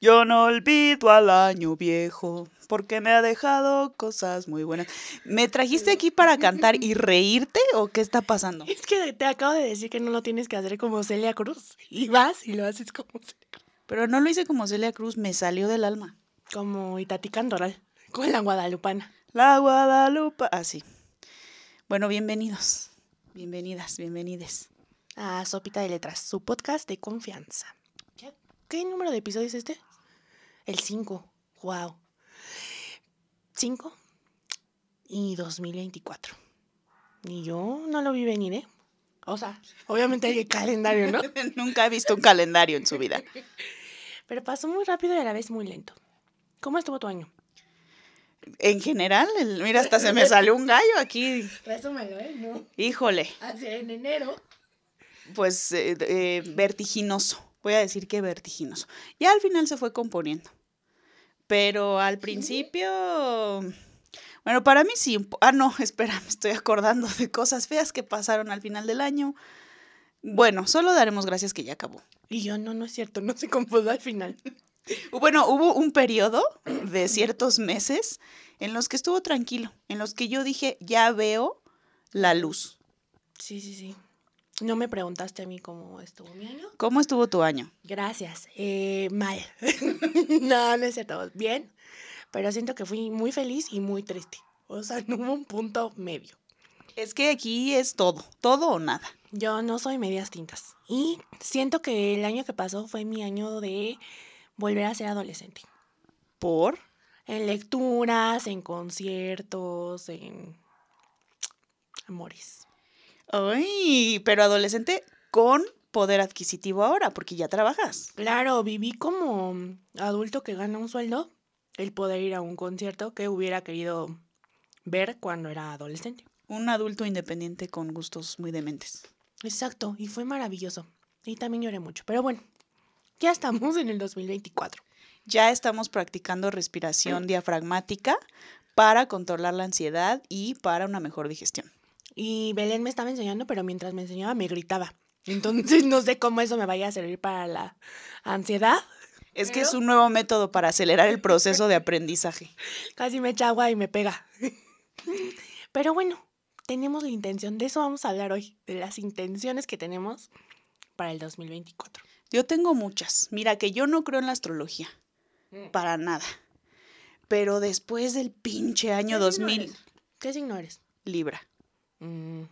Yo no olvido al año viejo, porque me ha dejado cosas muy buenas. ¿Me trajiste aquí para cantar y reírte o qué está pasando? Es que te acabo de decir que no lo tienes que hacer como Celia Cruz. Y vas y lo haces como Celia Cruz. Pero no lo hice como Celia Cruz, me salió del alma. Como Itati Cantoral, con la guadalupana. La Guadalupe. Así. bueno, bienvenidos. Bienvenidas, bienvenides. A Sopita de Letras, su podcast de confianza. ¿Qué número de episodio es este? El 5. Wow. 5 y 2024. Y yo no lo vi venir, ¿eh? O sea, obviamente hay el calendario, ¿no? Nunca he visto un calendario en su vida. Pero pasó muy rápido y a la vez muy lento. ¿Cómo estuvo tu año? En general, mira, hasta se me salió un gallo aquí. Resúmelo, ¿eh? No. Híjole. Hace en enero. Pues eh, eh, vertiginoso. Voy a decir que vertiginoso. Ya al final se fue componiendo. Pero al principio. Bueno, para mí sí. Ah, no, espera, me estoy acordando de cosas feas que pasaron al final del año. Bueno, solo daremos gracias que ya acabó. Y yo, no, no es cierto, no se compuso al final. Bueno, hubo un periodo de ciertos meses en los que estuvo tranquilo, en los que yo dije, ya veo la luz. Sí, sí, sí. No me preguntaste a mí cómo estuvo mi año. ¿Cómo estuvo tu año? Gracias. Eh, mal. no, no es cierto. Bien. Pero siento que fui muy feliz y muy triste. O sea, no hubo un punto medio. Es que aquí es todo, todo o nada. Yo no soy medias tintas. Y siento que el año que pasó fue mi año de volver a ser adolescente. ¿Por? En lecturas, en conciertos, en amores. Ay, pero adolescente con poder adquisitivo ahora, porque ya trabajas. Claro, viví como adulto que gana un sueldo, el poder ir a un concierto que hubiera querido ver cuando era adolescente. Un adulto independiente con gustos muy dementes. Exacto, y fue maravilloso. Y también lloré mucho. Pero bueno, ya estamos en el 2024. Ya estamos practicando respiración diafragmática para controlar la ansiedad y para una mejor digestión. Y Belén me estaba enseñando, pero mientras me enseñaba me gritaba. Entonces no sé cómo eso me vaya a servir para la ansiedad. Es que es un nuevo método para acelerar el proceso de aprendizaje. Casi me echa agua y me pega. Pero bueno, tenemos la intención, de eso vamos a hablar hoy, de las intenciones que tenemos para el 2024. Yo tengo muchas. Mira que yo no creo en la astrología, mm. para nada. Pero después del pinche año 2000... ¿Qué signo eres? Libra. Mm.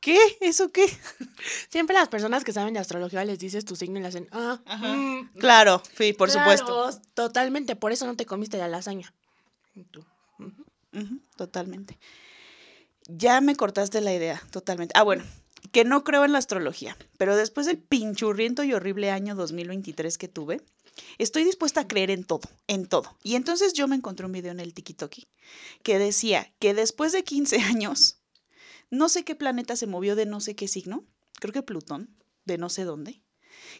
¿Qué? ¿Eso qué? Siempre las personas que saben de astrología les dices tu signo y le hacen, ah, mm, claro, sí, por supuesto. Totalmente, por eso no te comiste la lasaña. Tú. totalmente. Ya me cortaste la idea, totalmente. Ah, bueno, que no creo en la astrología, pero después del pinchurriento y horrible año 2023 que tuve, estoy dispuesta a creer en todo, en todo. Y entonces yo me encontré un video en el TikTok que decía que después de 15 años, no sé qué planeta se movió de no sé qué signo, creo que Plutón, de no sé dónde,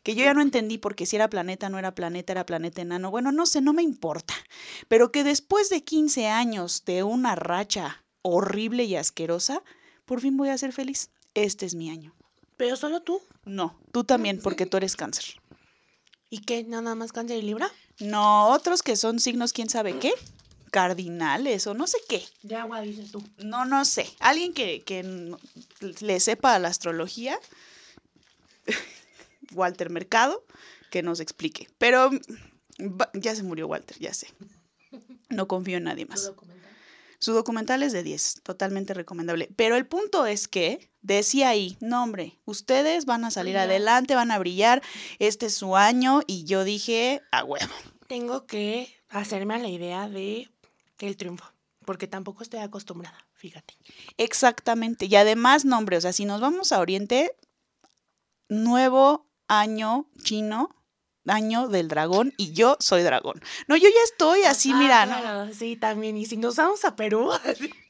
que yo ya no entendí porque si era planeta, no era planeta, era planeta enano, bueno, no sé, no me importa, pero que después de 15 años de una racha horrible y asquerosa, por fin voy a ser feliz. Este es mi año. ¿Pero solo tú? No, tú también, porque tú eres cáncer. ¿Y qué? ¿Nada más cáncer y libra? No, otros que son signos, quién sabe qué. Cardinales o no sé qué. De agua, dices tú. No, no sé. Alguien que, que le sepa la astrología, Walter Mercado, que nos explique. Pero ya se murió Walter, ya sé. No confío en nadie más. Su documental es de 10, totalmente recomendable. Pero el punto es que decía ahí, no hombre, ustedes van a salir adelante, van a brillar, este es su año y yo dije, a huevo. Tengo que hacerme a la idea de el triunfo, porque tampoco estoy acostumbrada, fíjate. Exactamente, y además, no hombre, o sea, si nos vamos a Oriente, nuevo año chino, año del dragón y yo soy dragón. No, yo ya estoy así, mira, ¿no? sí, también. Y si nos vamos a Perú.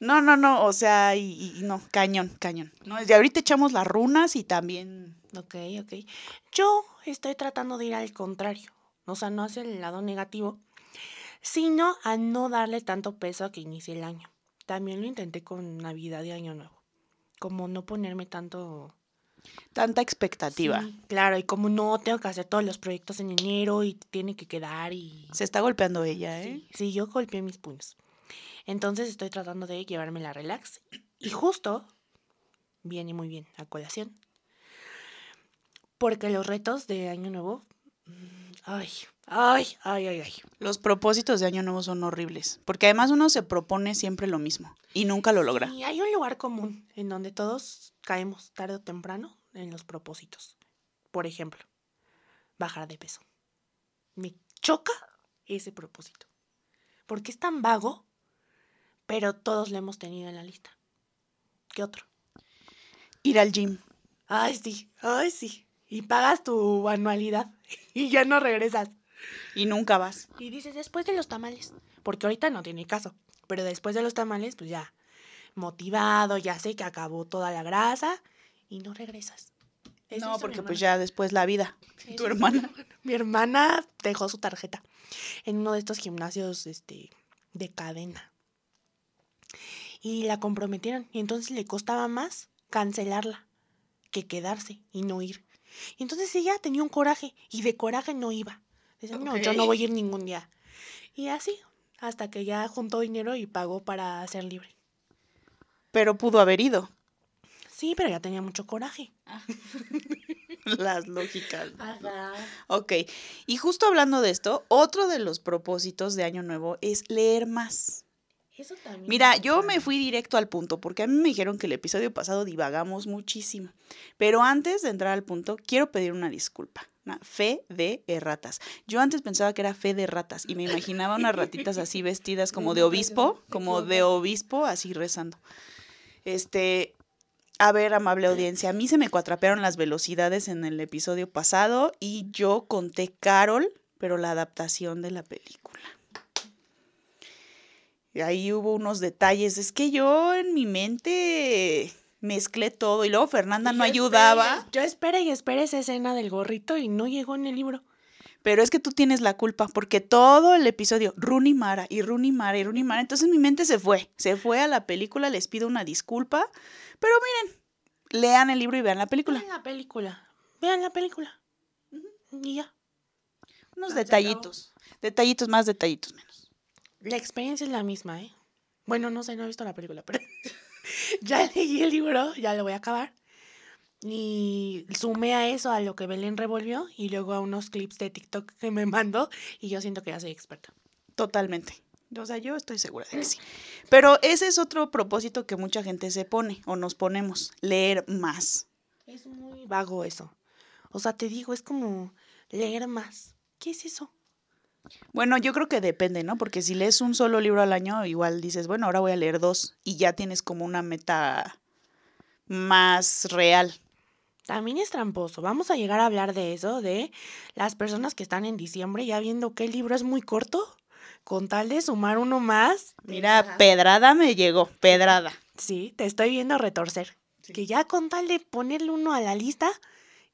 no, no, no, o sea, y, no, cañón, cañón. No, y ahorita echamos las runas y también. Ok, ok. Yo estoy tratando de ir al contrario. O sea, no hacia el lado negativo, sino a no darle tanto peso a que inicie el año. También lo intenté con Navidad y Año Nuevo. Como no ponerme tanto Tanta expectativa. Sí, claro, y como no, tengo que hacer todos los proyectos en enero y tiene que quedar y... Se está golpeando ella, ¿eh? Sí, sí, yo golpeé mis puños. Entonces estoy tratando de llevarme la relax. Y justo viene muy bien a colación. Porque los retos de Año Nuevo. mm, Ay, ay, ay, ay, ay. Los propósitos de Año Nuevo son horribles, porque además uno se propone siempre lo mismo y nunca lo logra. Y hay un lugar común en donde todos caemos tarde o temprano en los propósitos. Por ejemplo, bajar de peso. Me choca ese propósito. Porque es tan vago, pero todos lo hemos tenido en la lista. ¿Qué otro? Ir al gym. Ay, sí, ay, sí. Y pagas tu anualidad y ya no regresas. Y nunca vas. Y dices, después de los tamales, porque ahorita no tiene caso, pero después de los tamales, pues ya, motivado, ya sé que acabó toda la grasa y no regresas. Eso no, porque pues ya después la vida. Tu hermana. Mi hermana dejó su tarjeta en uno de estos gimnasios este, de cadena. Y la comprometieron. Y entonces le costaba más cancelarla que quedarse y no ir. Y entonces ella tenía un coraje y de coraje no iba. Decía, no, yo no voy a ir ningún día. Y así, hasta que ya juntó dinero y pagó para ser libre. Pero pudo haber ido. Sí, pero ya tenía mucho coraje. Las lógicas. Ajá. Ok. Y justo hablando de esto, otro de los propósitos de Año Nuevo es leer más. Eso también. Mira, yo me fui directo al punto, porque a mí me dijeron que el episodio pasado divagamos muchísimo. Pero antes de entrar al punto, quiero pedir una disculpa. Fe de erratas. Yo antes pensaba que era fe de ratas y me imaginaba unas ratitas así vestidas como de obispo, como de obispo, así rezando. Este, a ver, amable audiencia, a mí se me cuatrapearon las velocidades en el episodio pasado y yo conté Carol, pero la adaptación de la película. Y ahí hubo unos detalles. Es que yo en mi mente mezclé todo y luego Fernanda Y no ayudaba. esperé- Yo esperé y esperé esa escena del gorrito y no llegó en el libro. Pero es que tú tienes la culpa porque todo el episodio, Rooney Mara y Rooney Mara y Rooney Mara, entonces mi mente se fue. Se fue a la película, les pido una disculpa. Pero miren, lean el libro y vean la película. Vean la película. Vean la película. Y ya. Unos se detallitos. Detallitos más, detallitos menos. La experiencia es la misma, ¿eh? Bueno, no sé, no he visto la película, pero ya leí el libro, ya lo voy a acabar. Y sumé a eso a lo que Belén revolvió y luego a unos clips de TikTok que me mandó y yo siento que ya soy experta. Totalmente. O sea, yo estoy segura de que sí. Pero ese es otro propósito que mucha gente se pone o nos ponemos, leer más. Es muy vago eso. O sea, te digo, es como leer más. ¿Qué es eso? Bueno, yo creo que depende, ¿no? Porque si lees un solo libro al año, igual dices, bueno, ahora voy a leer dos y ya tienes como una meta más real. También es tramposo. Vamos a llegar a hablar de eso, de las personas que están en diciembre ya viendo que el libro es muy corto, con tal de sumar uno más. Mira, pedrada me llegó, pedrada. Sí, te estoy viendo retorcer. Que ya con tal de ponerle uno a la lista,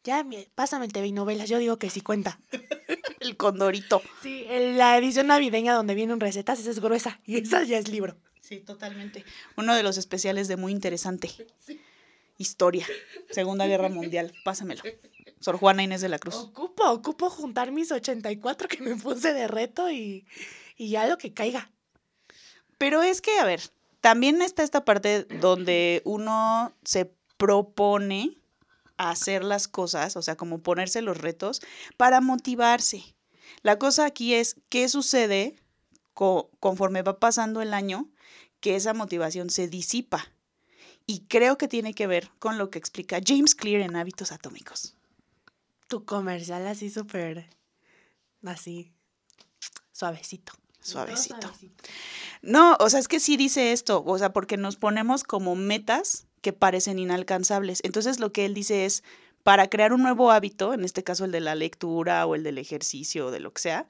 ya me- pásame el TV y novelas. Yo digo que sí cuenta. El condorito. Sí, la edición navideña donde vienen recetas, esa es gruesa y esa ya es libro. Sí, totalmente. Uno de los especiales de muy interesante. Historia. Segunda Guerra Mundial. Pásamelo. Sor Juana Inés de la Cruz. Ocupo, ocupo juntar mis 84 que me puse de reto y, y ya lo que caiga. Pero es que, a ver, también está esta parte donde uno se propone hacer las cosas, o sea, como ponerse los retos para motivarse. La cosa aquí es qué sucede co- conforme va pasando el año que esa motivación se disipa. Y creo que tiene que ver con lo que explica James Clear en Hábitos Atómicos. Tu comercial así súper, así, suavecito. Suavecito. No, o sea, es que sí dice esto, o sea, porque nos ponemos como metas que parecen inalcanzables. Entonces lo que él dice es, para crear un nuevo hábito, en este caso el de la lectura o el del ejercicio o de lo que sea,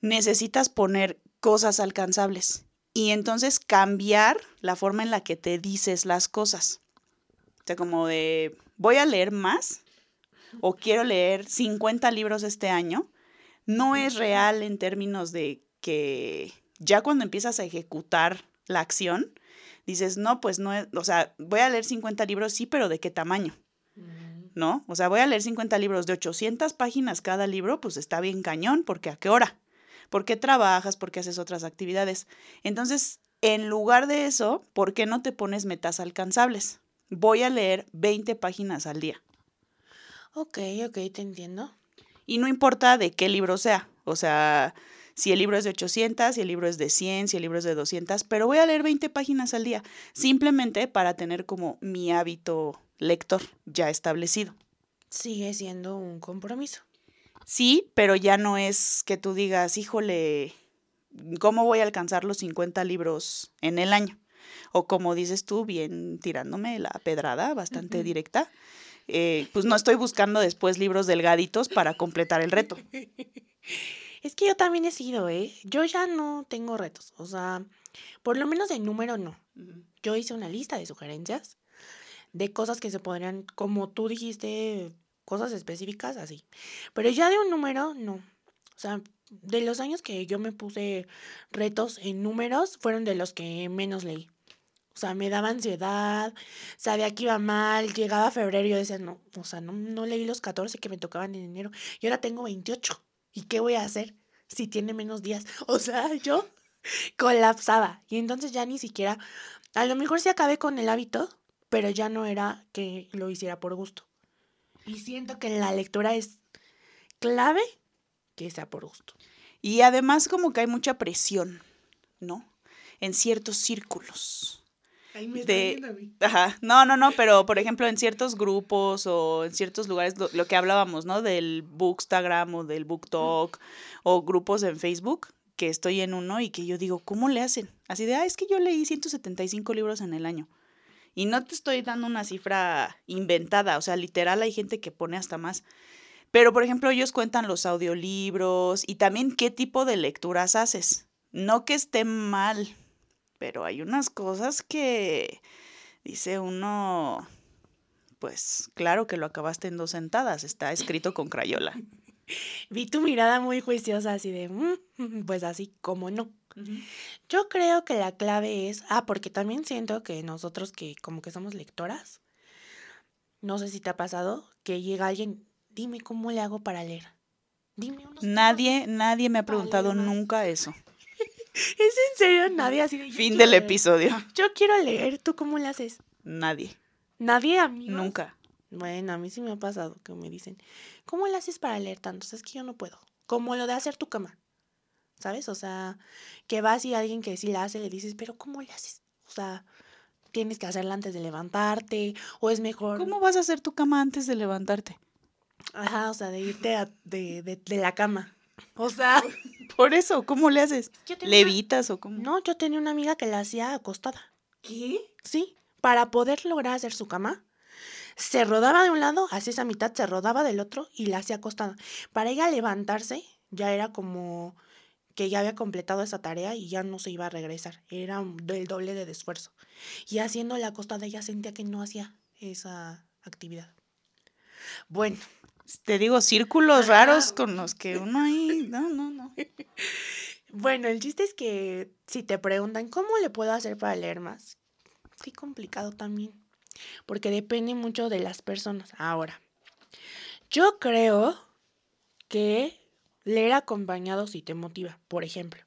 necesitas poner cosas alcanzables y entonces cambiar la forma en la que te dices las cosas. O sea, como de, voy a leer más o quiero leer 50 libros este año, no es real en términos de que ya cuando empiezas a ejecutar la acción, dices, no, pues no es, o sea, voy a leer 50 libros, sí, pero ¿de qué tamaño? ¿no? O sea, voy a leer 50 libros de 800 páginas cada libro, pues está bien cañón, porque ¿a qué hora? ¿Por qué trabajas? ¿Por qué haces otras actividades? Entonces, en lugar de eso, ¿por qué no te pones metas alcanzables? Voy a leer 20 páginas al día. Ok, ok, te entiendo. Y no importa de qué libro sea. O sea, si el libro es de 800, si el libro es de 100, si el libro es de 200, pero voy a leer 20 páginas al día, simplemente para tener como mi hábito lector ya establecido. Sigue siendo un compromiso. Sí, pero ya no es que tú digas, híjole, ¿cómo voy a alcanzar los 50 libros en el año? O como dices tú, bien tirándome la pedrada, bastante directa, eh, pues no estoy buscando después libros delgaditos para completar el reto. Es que yo también he sido, ¿eh? Yo ya no tengo retos, o sea, por lo menos de número no. Yo hice una lista de sugerencias de cosas que se podrían, como tú dijiste, cosas específicas así. Pero ya de un número, no. O sea, de los años que yo me puse retos en números, fueron de los que menos leí. O sea, me daba ansiedad, sabía que iba mal, llegaba febrero y yo decía, no, o sea, no, no leí los 14 que me tocaban en enero y ahora tengo 28. ¿Y qué voy a hacer si tiene menos días? O sea, yo colapsaba. Y entonces ya ni siquiera, a lo mejor sí acabé con el hábito, pero ya no era que lo hiciera por gusto. Y siento que la lectura es clave que sea por gusto. Y además como que hay mucha presión, ¿no? En ciertos círculos. Ahí me de-. Ajá, no, no, no, pero por ejemplo en ciertos grupos o en ciertos lugares, lo, lo que hablábamos, ¿no? Del Bookstagram o del BookTalk o grupos en Facebook, que estoy en uno y que yo digo, ¿cómo le hacen? Así de, ah, es que yo leí 175 libros en el año. Y no te estoy dando una cifra inventada, o sea, literal hay gente que pone hasta más. Pero, por ejemplo, ellos cuentan los audiolibros y también qué tipo de lecturas haces. No que esté mal, pero hay unas cosas que dice uno, pues claro que lo acabaste en dos sentadas, está escrito con crayola. Vi tu mirada muy juiciosa, así de, "Mm, pues así como no. Yo creo que la clave es, ah, porque también siento que nosotros que como que somos lectoras, no sé si te ha pasado, que llega alguien, dime cómo le hago para leer. Dime unos Nadie, nadie me ha preguntado nunca eso. ¿Es en serio? Nadie así de, "Yo Fin del leer". episodio. Yo quiero leer, ¿tú cómo le haces? Nadie, Nadie, amigos. nunca. Bueno, a mí sí me ha pasado que me dicen, ¿cómo le haces para leer tantos? Es que yo no puedo. Como lo de hacer tu cama. ¿Sabes? O sea, que vas y alguien que sí la hace le dices, pero ¿cómo le haces? O sea, tienes que hacerla antes de levantarte o es mejor. ¿Cómo vas a hacer tu cama antes de levantarte? Ajá, o sea, de irte a- de, de, de la cama. O sea, Por eso, ¿cómo le haces? una- ¿Levitas o cómo? No, yo tenía una amiga que la hacía acostada. ¿Qué? Sí, para poder lograr hacer su cama, se rodaba de un lado, hacía esa mitad, se rodaba del otro y la hacía acostada. Para ella levantarse, ya era como que ya había completado esa tarea y ya no se iba a regresar. Era del doble de esfuerzo. Y haciendo la acostada, ella sentía que no hacía esa actividad. Bueno, Te digo, círculos Ajá. raros con los que uno ahí. No, no, no. bueno, el chiste es que si te preguntan cómo le puedo hacer para leer más, qué complicado también. Porque depende mucho de las personas. Ahora, yo creo que leer acompañado sí te motiva. Por ejemplo,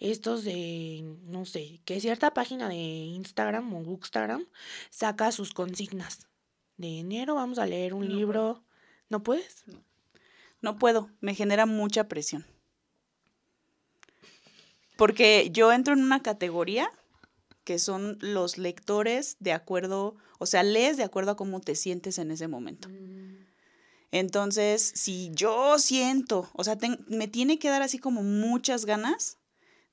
estos de, no sé, que cierta página de Instagram o Bookstagram saca sus consignas. De enero vamos a leer un No libro. ¿No puedes? No puedo, me genera mucha presión. Porque yo entro en una categoría que son los lectores de acuerdo, o sea, lees de acuerdo a cómo te sientes en ese momento. Entonces, si yo siento, o sea, me tiene que dar así como muchas ganas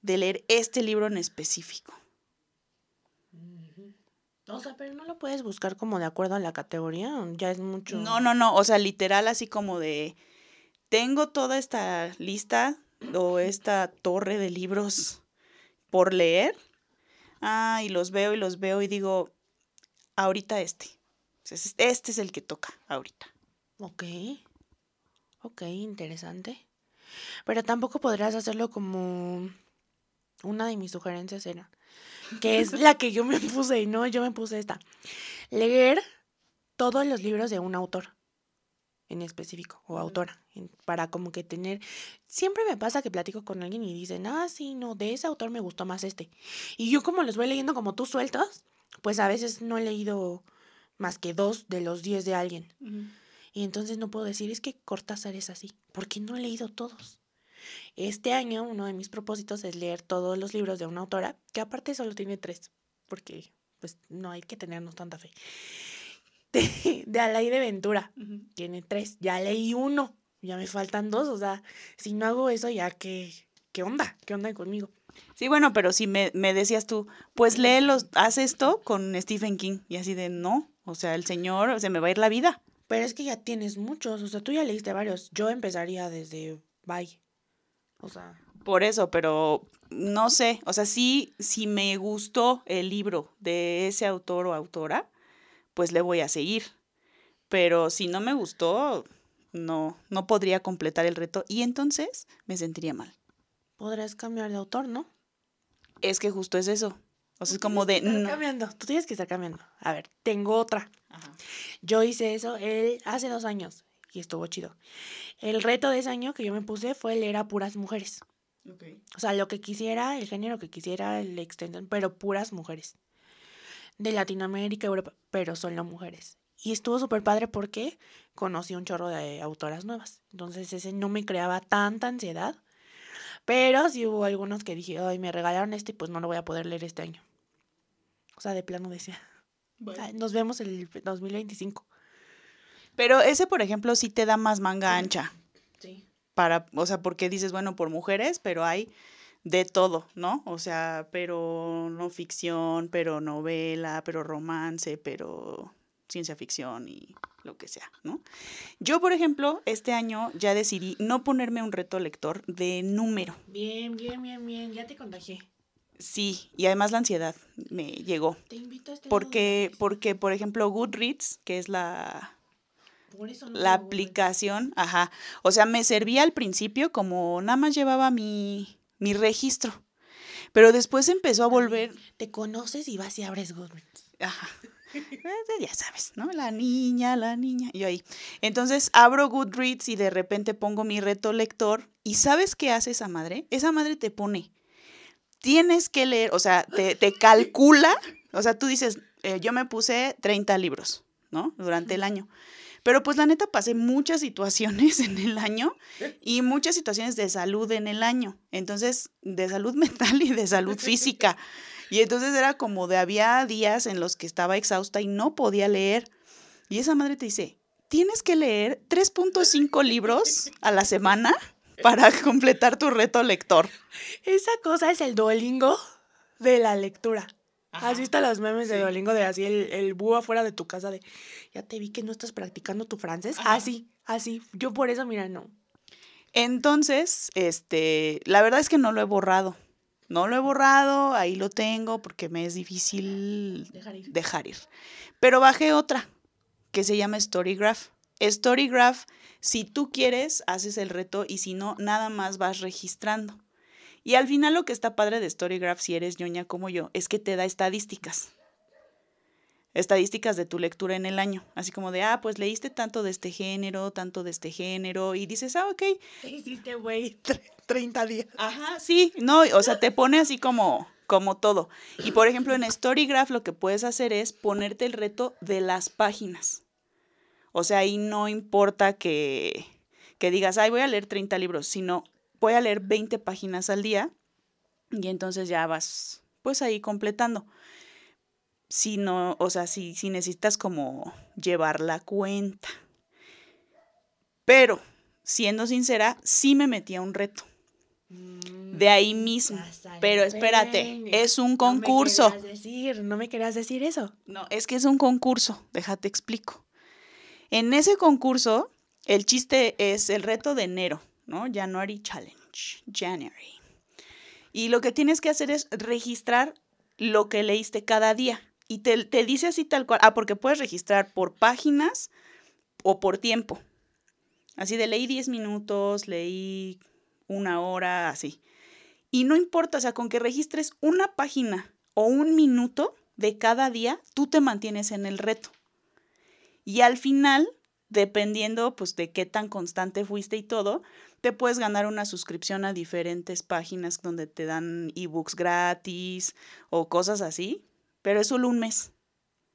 de leer este libro en específico. O sea, pero no lo puedes buscar como de acuerdo a la categoría, ya es mucho. No, no, no, o sea, literal así como de, tengo toda esta lista o esta torre de libros por leer. Ah, y los veo y los veo y digo, ahorita este. Este es el que toca ahorita. Ok. Ok, interesante. Pero tampoco podrías hacerlo como una de mis sugerencias era, que es la que yo me puse, y no, yo me puse esta. Leer todos los libros de un autor en específico o autora para como que tener siempre me pasa que platico con alguien y dicen ah sí no de ese autor me gustó más este y yo como los voy leyendo como tú sueltos pues a veces no he leído más que dos de los diez de alguien. Y entonces no puedo decir es que Cortázar es así porque no he leído todos este año uno de mis propósitos es leer todos los libros de una autora que aparte solo tiene tres porque pues no hay que tenernos tanta fe de, de Alaide Ventura tiene tres. Ya leí uno. Ya me faltan dos. O sea, si no hago eso, ya que. ¿Qué onda? ¿Qué onda conmigo? Sí, bueno, pero si me, me decías tú, pues léelos, haz esto con Stephen King. Y así de, no, o sea, el señor, se me va a ir la vida. Pero es que ya tienes muchos. O sea, tú ya leíste varios. Yo empezaría desde Bye. O sea. Por eso, pero no sé, o sea, sí, si me gustó el libro de ese autor o autora, pues le voy a seguir. Pero si no me gustó, no, no podría completar el reto y entonces me sentiría mal. Podrás cambiar de autor, ¿no? Es que justo es eso. O sea, es como de... no. cambiando. Tú tienes que estar cambiando. A ver, tengo otra. Yo hice eso hace dos años y estuvo chido. El reto de ese año que yo me puse fue leer a puras mujeres. O sea, lo que quisiera, el género que quisiera, el extensión, pero puras mujeres. De Latinoamérica, Europa, pero solo mujeres. Y estuvo súper padre porque conocí un chorro de autoras nuevas. Entonces ese no me creaba tanta ansiedad. Pero sí hubo algunos que dije, ay, me regalaron este y pues no lo voy a poder leer este año. O sea, de plano decía, "Ay, nos vemos el 2025. Pero ese, por ejemplo, sí te da más manga ancha. Sí. para, o sea, porque dices, bueno, por mujeres, pero hay de todo, ¿no? O sea, pero no ficción, pero novela, pero romance, pero ciencia ficción y lo que sea, ¿no? Yo, por ejemplo, este año ya decidí no ponerme un reto lector de número. Bien, bien, bien, bien. Ya te contagié. Sí, y además la ansiedad me llegó. Te invito a este Porque, porque, por ejemplo, Goodreads, que es la, Por eso no la aplicación, ajá. O sea, me servía al principio como nada más llevaba mi, mi registro. Pero después empezó a volver, Te conoces y vas y abres Goodreads. ajá. eh, Ya sabes, ¿no? La niña, la niña. Y yo ahí. Entonces abro Goodreads y de repente pongo mi reto lector. ¿Y sabes qué hace esa madre? Esa madre te pone. Tienes que leer, o sea, te, te calcula. O sea, tú dices, eh, yo me puse 30 libros, ¿no? Durante el año. Pero pues la neta pasé muchas situaciones en el año y muchas situaciones de salud en el año. Entonces, de salud mental y de salud física. Y entonces era como de había días en los que estaba exhausta y no podía leer. Y esa madre te dice, tienes que leer 3.5 libros a la semana para completar tu reto lector. Esa cosa es el Duolingo de la lectura. Ajá, ¿Has visto los memes de. Duolingo de así el, el búho afuera de tu casa de ya te vi que no estás practicando tu francés? Ajá. Así, así. Yo por eso, mira, no. Entonces, este, la verdad es que no lo he borrado. No lo he borrado, ahí lo tengo porque me es difícil Dejar ir. dejar ir. Pero bajé otra que se llama Storygraph. Storygraph, si tú quieres, haces el reto y si no, nada más vas registrando. Y al final lo que está padre de Storygraph, si eres ñoña como yo, es que te da estadísticas. Estadísticas de tu lectura en el año. Así como de, ah, pues leíste tanto de este género, tanto de este género, y dices, ah, ok, Hiciste, güey, tre- 30 días. Ajá, sí, no, o sea, te pone así como, como todo. Y por ejemplo, en Storygraph lo que puedes hacer es ponerte el reto de las páginas. O sea, ahí no importa que, que digas, ay, voy a leer 30 libros, sino voy a leer 20 páginas al día y entonces ya vas, pues ahí completando. Si no, o sea, si, si necesitas como llevar la cuenta. Pero, siendo sincera, sí me metí a un reto. De ahí mismo. Pero espérate, es un No concurso. me querías decir, no me querías decir eso. No, es que es un concurso, déjate explico. En ese concurso, el chiste es el reto de enero, ¿no? January Challenge, January. Y lo que tienes que hacer es registrar lo que leíste cada día. Y te, te dice así tal cual. Ah, porque puedes registrar por páginas o por tiempo. Así de leí 10 minutos, leí una hora, así. Y no importa, o sea, con que registres una página o un minuto de cada día, tú te mantienes en el reto. Y al final, dependiendo pues de qué tan constante fuiste y todo, te puedes ganar una suscripción a diferentes páginas donde te dan ebooks gratis o cosas así, pero es solo un mes.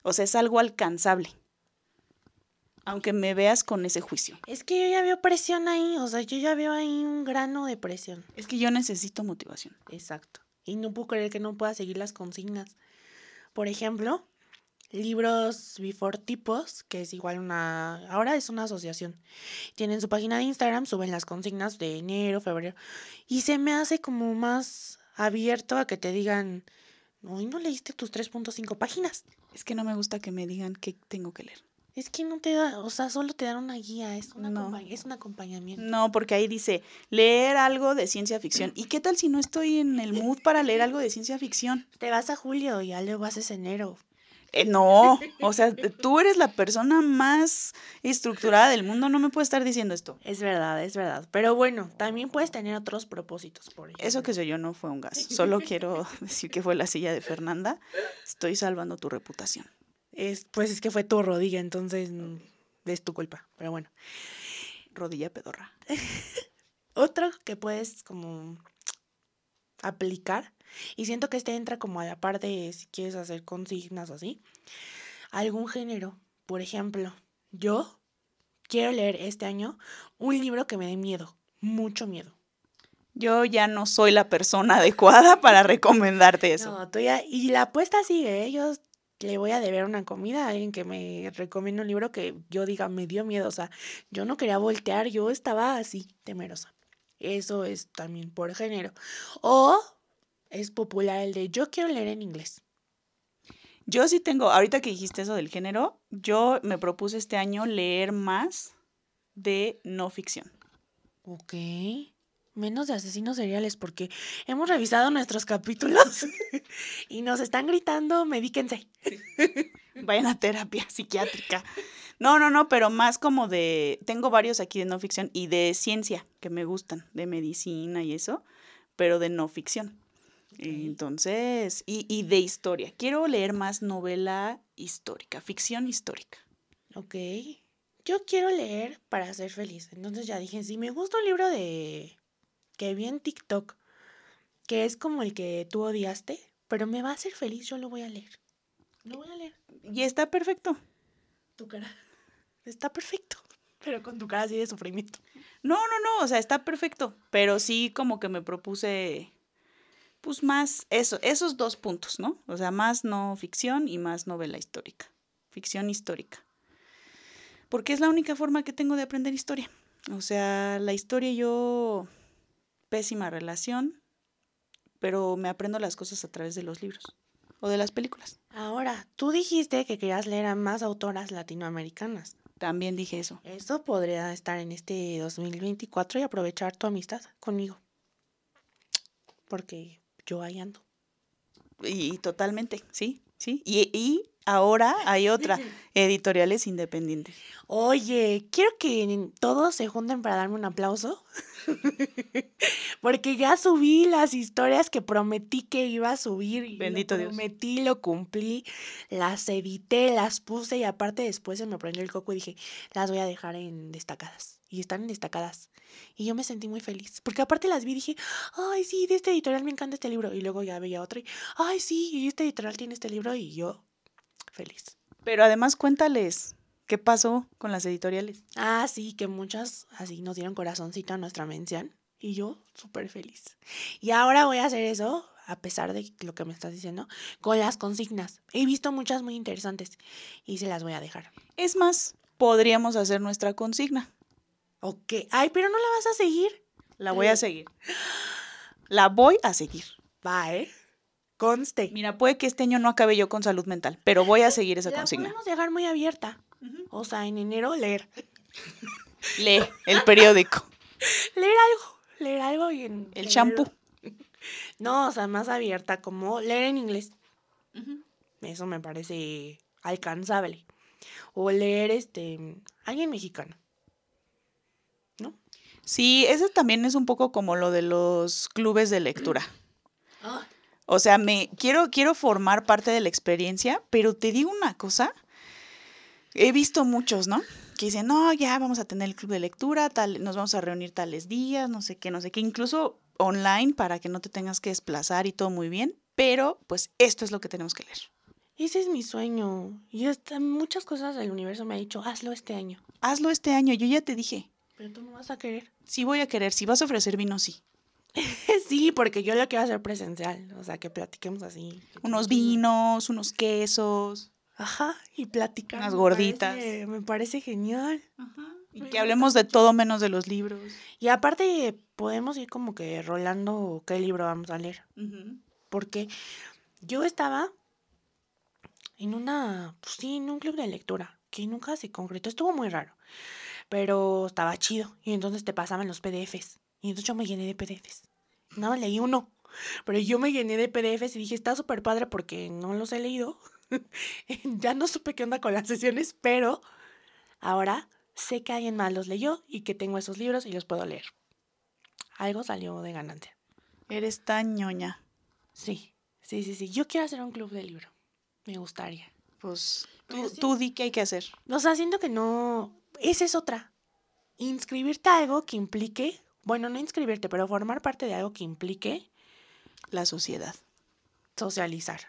O sea, es algo alcanzable. Aunque me veas con ese juicio. Es que yo ya veo presión ahí, o sea, yo ya veo ahí un grano de presión. Es que yo necesito motivación. Exacto. Y no puedo creer que no pueda seguir las consignas. Por ejemplo, libros Before Tipos, que es igual una, ahora es una asociación. Tienen su página de Instagram, suben las consignas de enero, febrero, y se me hace como más abierto a que te digan, hoy no leíste tus 3.5 páginas. Es que no me gusta que me digan qué tengo que leer. Es que no te da, o sea, solo te dan una guía, es, una No. acompa- es un acompañamiento. No, porque ahí dice leer algo de ciencia ficción. ¿Y qué tal si no estoy en el mood para leer algo de ciencia ficción? Te vas a julio y ya luego haces enero. Eh, no, o sea, tú eres la persona más estructurada del mundo, no me puedes estar diciendo esto. Es verdad, es verdad. Pero bueno, también puedes tener otros propósitos, por ejemplo. Eso que soy yo no fue un gas. Solo quiero decir que fue la silla de Fernanda. Estoy salvando tu reputación. Es, pues es que fue tu rodilla, entonces mm, es tu culpa. Pero bueno. Rodilla pedorra. Otro que puedes como aplicar, y siento que este entra como a la parte de si quieres hacer consignas o así, algún género. Por ejemplo, yo quiero leer este año un libro que me dé miedo, mucho miedo. Yo ya no soy la persona adecuada para recomendarte eso. No, tú ya, y la apuesta sigue, ¿eh? Yo le voy a deber una comida a alguien que me recomiende un libro que yo diga me dio miedo, o sea, yo no quería voltear, yo estaba así, temerosa. Eso es también por género. O es popular el de yo quiero leer en inglés. Yo sí tengo, ahorita que dijiste eso del género, yo me propuse este año leer más de no ficción. Ok. Menos de asesinos seriales porque hemos revisado nuestros capítulos y nos están gritando, medíquense. Vayan a terapia psiquiátrica. No, no, no, pero más como de, tengo varios aquí de no ficción y de ciencia que me gustan, de medicina y eso, pero de no ficción. Entonces, y, y de historia. Quiero leer más novela histórica, ficción histórica. Ok. Yo quiero leer para ser feliz. Entonces ya dije, si me gusta un libro de que vi en TikTok, que es como el que tú odiaste, pero me va a hacer feliz, yo lo voy a leer. Lo voy a leer. Y está perfecto. Tu cara. Está perfecto. Pero con tu cara así de sufrimiento. No, no, no, o sea, está perfecto, pero sí como que me propuse, pues más eso, esos dos puntos, ¿no? O sea, más no ficción y más novela histórica, ficción histórica. Porque es la única forma que tengo de aprender historia. O sea, la historia yo, pésima relación, pero me aprendo las cosas a través de los libros o de las películas. Ahora, tú dijiste que querías leer a más autoras latinoamericanas. También dije eso. Eso podría estar en este 2024 y aprovechar tu amistad conmigo. Porque yo ahí ando. Y, totalmente, sí, sí. Y, y ahora hay otra, editoriales independientes. Oye, quiero que todos se junten para darme un aplauso. Porque ya subí las historias que prometí que iba a subir. y Bendito lo Dios. prometí, lo cumplí, las edité, las puse y aparte después se me prendió el coco y dije, las voy a dejar en destacadas. Y están en destacadas. Y yo me sentí muy feliz. Porque aparte las vi y dije, ay, sí, de este editorial me encanta este libro. Y luego ya veía otra y, ay, sí, y este editorial tiene este libro y yo feliz. Pero además cuéntales qué pasó con las editoriales. Ah, sí, que muchas así nos dieron corazoncito a nuestra mención. Y yo súper feliz. Y ahora voy a hacer eso, a pesar de lo que me estás diciendo, con las consignas. He visto muchas muy interesantes y se las voy a dejar. Es más, podríamos hacer nuestra consigna. Ok. Ay, pero no la vas a seguir. La voy a seguir. La voy a seguir. Va, ¿eh? Conste. Mira, puede que este año no acabe yo con salud mental, pero voy a seguir esa la consigna. podemos dejar muy abierta. O sea, en enero leer. Lee el periódico, Leer algo. Leer algo y en... el champú. No, o sea, más abierta, como leer en inglés. Eso me parece alcanzable. O leer este alguien mexicano. ¿No? Sí, eso también es un poco como lo de los clubes de lectura. O sea, me quiero, quiero formar parte de la experiencia, pero te digo una cosa. He visto muchos, ¿no? Que dicen, no, ya vamos a tener el club de lectura, tal, nos vamos a reunir tales días, no sé qué, no sé qué, incluso online para que no te tengas que desplazar y todo muy bien, pero pues esto es lo que tenemos que leer. Ese es mi sueño. Y hasta muchas cosas del universo me ha dicho, hazlo este año. Hazlo este año, yo ya te dije. Pero tú no vas a querer. Sí voy a querer, si vas a ofrecer vino, sí. sí, porque yo lo quiero hacer presencial. O sea, que platiquemos así. Unos vinos, unos quesos. Ajá, y platicar. Unas gorditas. parece- me parece genial. Y Me que hablemos de todo menos de los libros. Y aparte, podemos ir como que rolando qué libro vamos a leer. Porque yo estaba en una, pues sí, en un club de lectura, que nunca se concretó. Estuvo muy raro, pero estaba chido. Y entonces te pasaban los PDFs. Y entonces yo me llené de PDFs. Nada más leí uno. Pero yo me llené de PDFs y dije, está súper padre porque no los he leído. ya no supe qué onda con las sesiones, pero ahora sé que alguien más los leyó y que tengo esos libros y los puedo leer. Algo salió de ganancia. Eres tan ñoña. Sí, sí, sí, sí. Yo quiero hacer un club de libro. Me gustaría. Pues tú, sí. tú di qué hay que hacer. O sea, siento que no. Esa es otra. Inscribirte a algo que implique. Bueno, no inscribirte, pero formar parte de algo que implique La sociedad. socializar.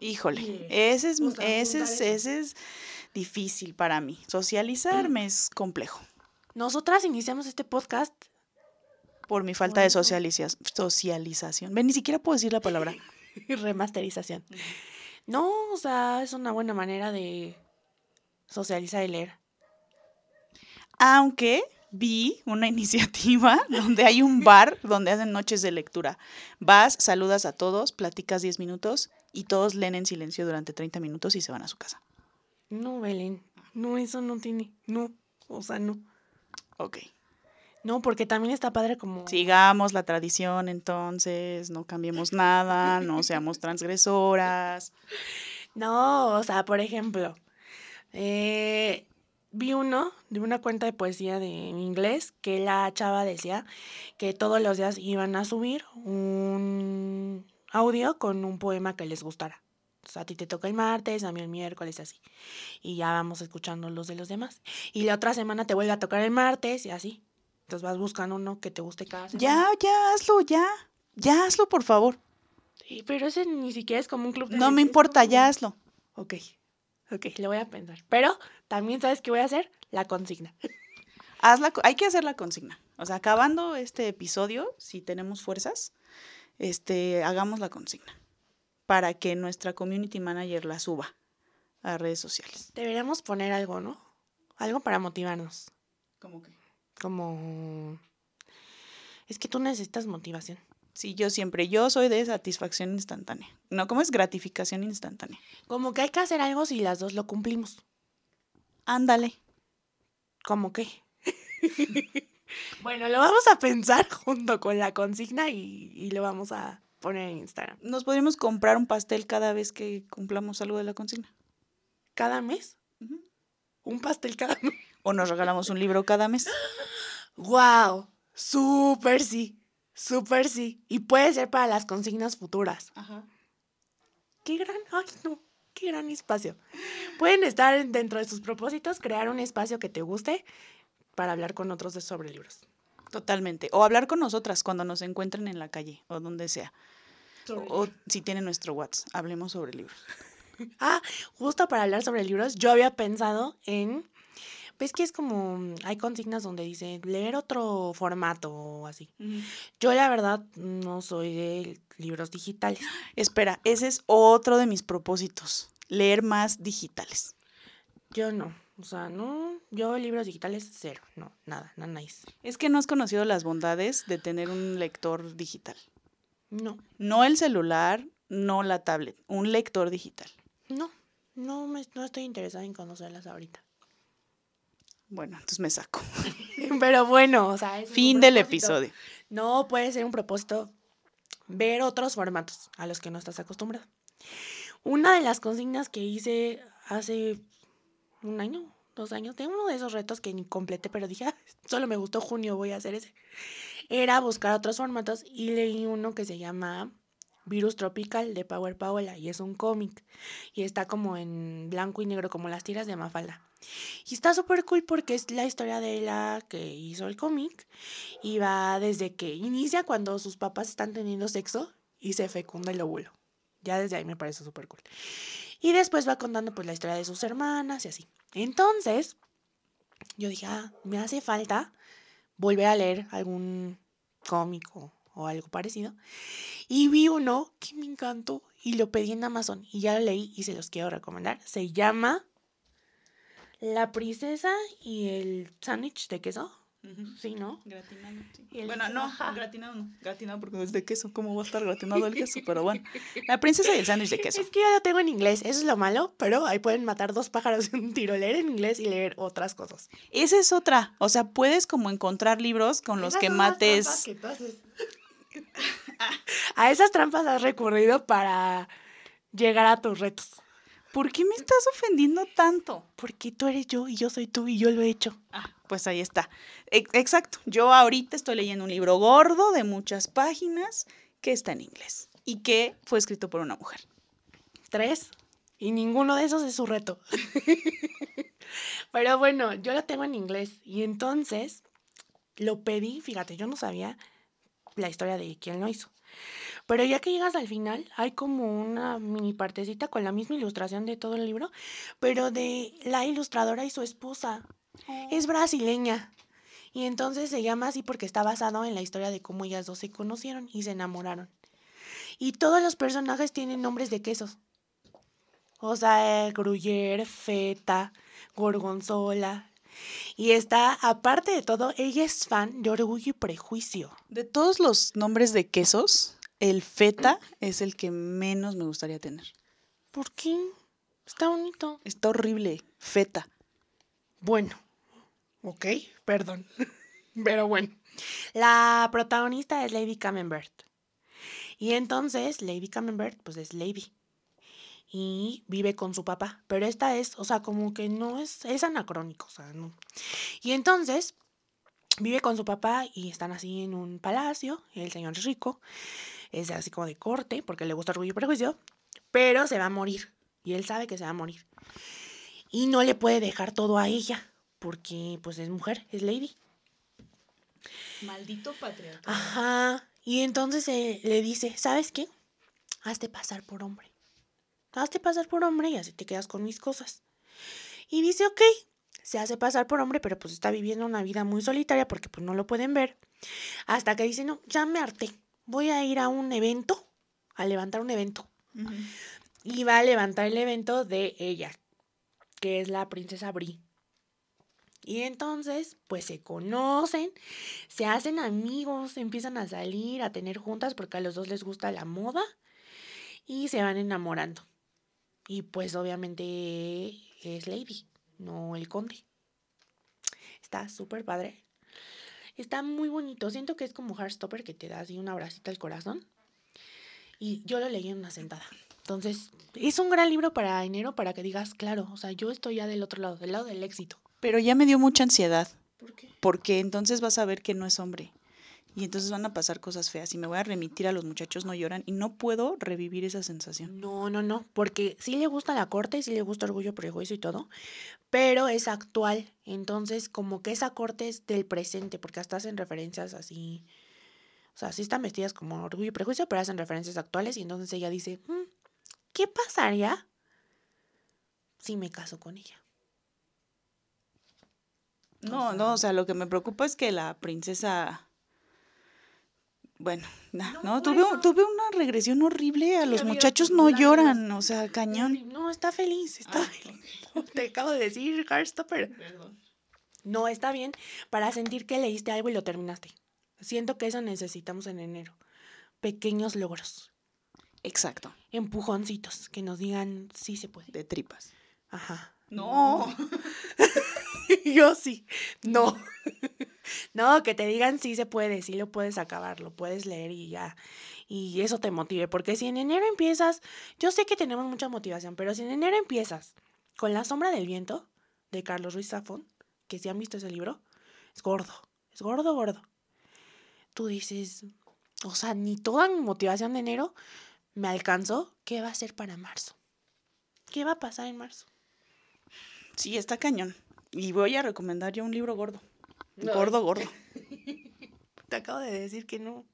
Híjole, Sí. ese es, O sea, ese es, ese es difícil para mí. Socializar me es complejo Nosotras iniciamos este podcast. por mi falta de socializa- socialización. Ven, ni siquiera puedo decir la palabra. remasterización. No, o sea, es una buena manera de socializar y leer. Aunque vi una iniciativa donde hay un bar donde hacen noches de lectura. Vas, saludas a todos, platicas 10 minutos y todos leen en silencio durante 30 minutos y se van a su casa. No, Belén. No, eso no tiene. No. O sea, no. Ok. No, porque también está padre como. Sigamos la tradición entonces, no cambiemos nada, no seamos transgresoras. No, o sea, por ejemplo, eh, vi uno de una cuenta de poesía de en inglés que la chava decía que todos los días iban a subir un audio con un poema que les gustara. O sea, a ti te toca el martes, a mí el miércoles, así. Y ya vamos escuchando los de los demás. Y la otra semana te vuelve a tocar el martes y así. Entonces vas buscando uno que te guste cada semana. Ya, ya, hazlo, ya. Ya hazlo, por favor. Sí, pero ese ni siquiera es como un club de No me importa, como- ya hazlo. Ok, ok, lo voy a pensar. Pero también sabes qué voy a hacer, la consigna. Haz la hay que hacer la consigna. O sea, acabando este episodio, si tenemos fuerzas, este, hagamos la consigna para que nuestra community manager la suba a redes sociales. Deberíamos poner algo, ¿no? Algo para motivarnos. ¿Cómo que? Como... Es que tú necesitas motivación. Sí, yo siempre, yo soy de satisfacción instantánea. No, ¿cómo es gratificación instantánea? Como que hay que hacer algo si las dos lo cumplimos. Ándale. ¿Cómo qué? bueno, lo vamos a pensar junto con la consigna y, y lo vamos a poner en Instagram. Nos podríamos comprar un pastel cada vez que cumplamos algo de la consigna. ¿Cada mes? Un pastel cada mes. O nos regalamos un libro cada mes. ¡Wow! Súper sí. Súper sí. Y puede ser para las consignas futuras. Ajá. Qué gran, ay no, qué gran espacio. Pueden estar dentro de sus propósitos, crear un espacio que te guste para hablar con otros de sobre libros. Totalmente. O hablar con nosotras cuando nos encuentren en la calle o donde sea. O, o si tienen nuestro WhatsApp, hablemos sobre libros. Ah, justo para hablar sobre libros, yo había pensado en, ves que es como, hay consignas donde dice leer otro formato o así. Yo la verdad no soy de libros digitales. Espera, ese es otro de mis propósitos. Leer más digitales. Yo no, o sea, no, yo libros digitales cero, no, nada, nada nice. Es que no has conocido las bondades de tener un lector digital. No, No el celular, no la tablet, un lector digital. no, no, me, no estoy interesada en conocerlas ahorita. Bueno, entonces me saco. Pero bueno, o sea, Fin del episodio. No puede ser un propósito ver otros formatos a los que no estás acostumbrado. Una de las consignas que hice hace un año, dos años, de uno de esos retos que ni completé, pero dije, "Ah, solo me gustó junio, voy a hacer ese. Era buscar otros formatos y leí uno que se llama Virus Tropical de Power Paola y es un cómic y está como en blanco y negro como las tiras de Mafalda. Y está súper cool porque es la historia de la que hizo el cómic y va desde que inicia cuando sus papás están teniendo sexo y se fecunda el óvulo. Ya desde ahí me parece súper cool. Y después va contando pues la historia de sus hermanas y así. Entonces, yo dije, ah, me hace falta volver a leer algún cómico o algo parecido. Y vi uno que me encantó y lo pedí en Amazon y ya lo leí y se los quiero recomendar. Se llama La princesa y el sándwich de queso. Sí, ¿no? Gratinado. Bueno, no, gratinado no. Gratinado porque no es de queso. ¿Cómo va a estar gratinado el queso? Pero bueno. La princesa y el sándwich de queso. Es que yo lo tengo en inglés. Eso es lo malo. Pero ahí pueden matar dos pájaros en un tiro. Leer en inglés y leer otras cosas. Esa es otra. O sea, puedes como encontrar libros con los que mates. a esas trampas has recurrido para llegar a tus retos. ¿Por qué me estás ofendiendo tanto? Porque tú eres yo y yo soy tú y yo lo he hecho. Ah, pues ahí está. Exacto. Yo ahorita estoy leyendo un libro gordo de muchas páginas que está en inglés y que fue escrito por una mujer. Tres. Y ninguno de esos es su reto. Pero bueno, yo lo tengo en inglés y entonces lo pedí, fíjate, yo no sabía la historia de quién lo hizo. Pero ya que llegas al final, hay como una mini partecita con la misma ilustración de todo el libro, pero de la ilustradora y su esposa. Es oh. brasileña. Y entonces se llama así porque está basado en la historia de cómo ellas dos se conocieron y se enamoraron. Y todos los personajes tienen nombres de quesos. O sea, Gruyère, Feta, Gorgonzola, y está, aparte de todo, ella es fan de Orgullo y Prejuicio. De todos los nombres de quesos, el feta es el que menos me gustaría tener. ¿Por qué? Está bonito. Está horrible. Feta. Bueno. Ok, perdón. Pero bueno. La protagonista es Lady Camembert. Y entonces Lady Camembert, pues es Lady y vive con su papá. Pero esta es, o sea, como que no es, es anacrónico, o sea, no. Y entonces vive con su papá y están así en un palacio, el señor es rico, es así como de corte, porque le gusta orgullo y prejuicio, pero se va a morir. Y él sabe que se va a morir. Y no le puede dejar todo a ella, porque pues es mujer, es lady. Maldito patriarca. Ajá. Y entonces eh, le dice, ¿sabes qué? Hazte pasar por hombre hazte pasar por hombre y así te quedas con mis cosas. Y dice, ok, se hace pasar por hombre, pero pues está viviendo una vida muy solitaria porque pues no lo pueden ver. Hasta que dice, no, ya me harté, voy a ir a un evento, a levantar un evento. Y va a levantar el evento de ella, que es la princesa Brie. Y entonces, pues se conocen, se hacen amigos, empiezan a salir, a tener juntas porque a los dos les gusta la moda y se van enamorando. Y pues obviamente es Lady, no el conde. Está súper padre. Está muy bonito. Siento que es como Heartstopper que te da así una abracita al corazón. Y yo lo leí en una sentada. Entonces, es un gran libro para enero para que digas, claro, o sea, yo estoy ya del otro lado, del lado del éxito. Pero ya me dio mucha ansiedad. ¿Por qué? Porque entonces vas a ver que no es hombre y entonces van a pasar cosas feas y me voy a remitir a los muchachos no lloran y no puedo revivir esa sensación. No, no, no, porque sí le gusta la corte, sí le gusta Orgullo, Prejuicio y todo, pero es actual, entonces como que esa corte es del presente, porque hasta hacen referencias así, o sea, sí están vestidas como Orgullo y Prejuicio, pero hacen referencias actuales y entonces ella dice, mm, ¿qué pasaría si me caso con ella? No, no, o sea, lo que me preocupa es que la princesa bueno, no, tuve, tuve una regresión horrible, a los muchachos no lloran, o sea, cañón. No, está feliz, está ah, feliz. Te acabo de decir, Heartstopper. Perdón. No, está bien para sentir que leíste algo y lo terminaste. Siento que eso necesitamos en enero. Pequeños logros. Exacto. Empujoncitos que nos digan sí se puede. De tripas. Ajá. No. Yo sí. No. no, que te digan sí se puede, sí lo puedes acabar, lo puedes leer y ya. Y eso te motive. Porque si en enero empiezas, yo sé que tenemos mucha motivación, pero si en enero empiezas con La sombra del viento de Carlos Ruiz Zafón, que si han visto ese libro, es gordo, es gordo, gordo. Tú dices, o sea, ni toda mi motivación de enero me alcanzó, ¿qué va a ser para marzo? ¿Qué va a pasar en marzo? Sí, está cañón. Y voy a recomendar yo un libro gordo. No. Gordo, gordo. Te acabo de decir que no.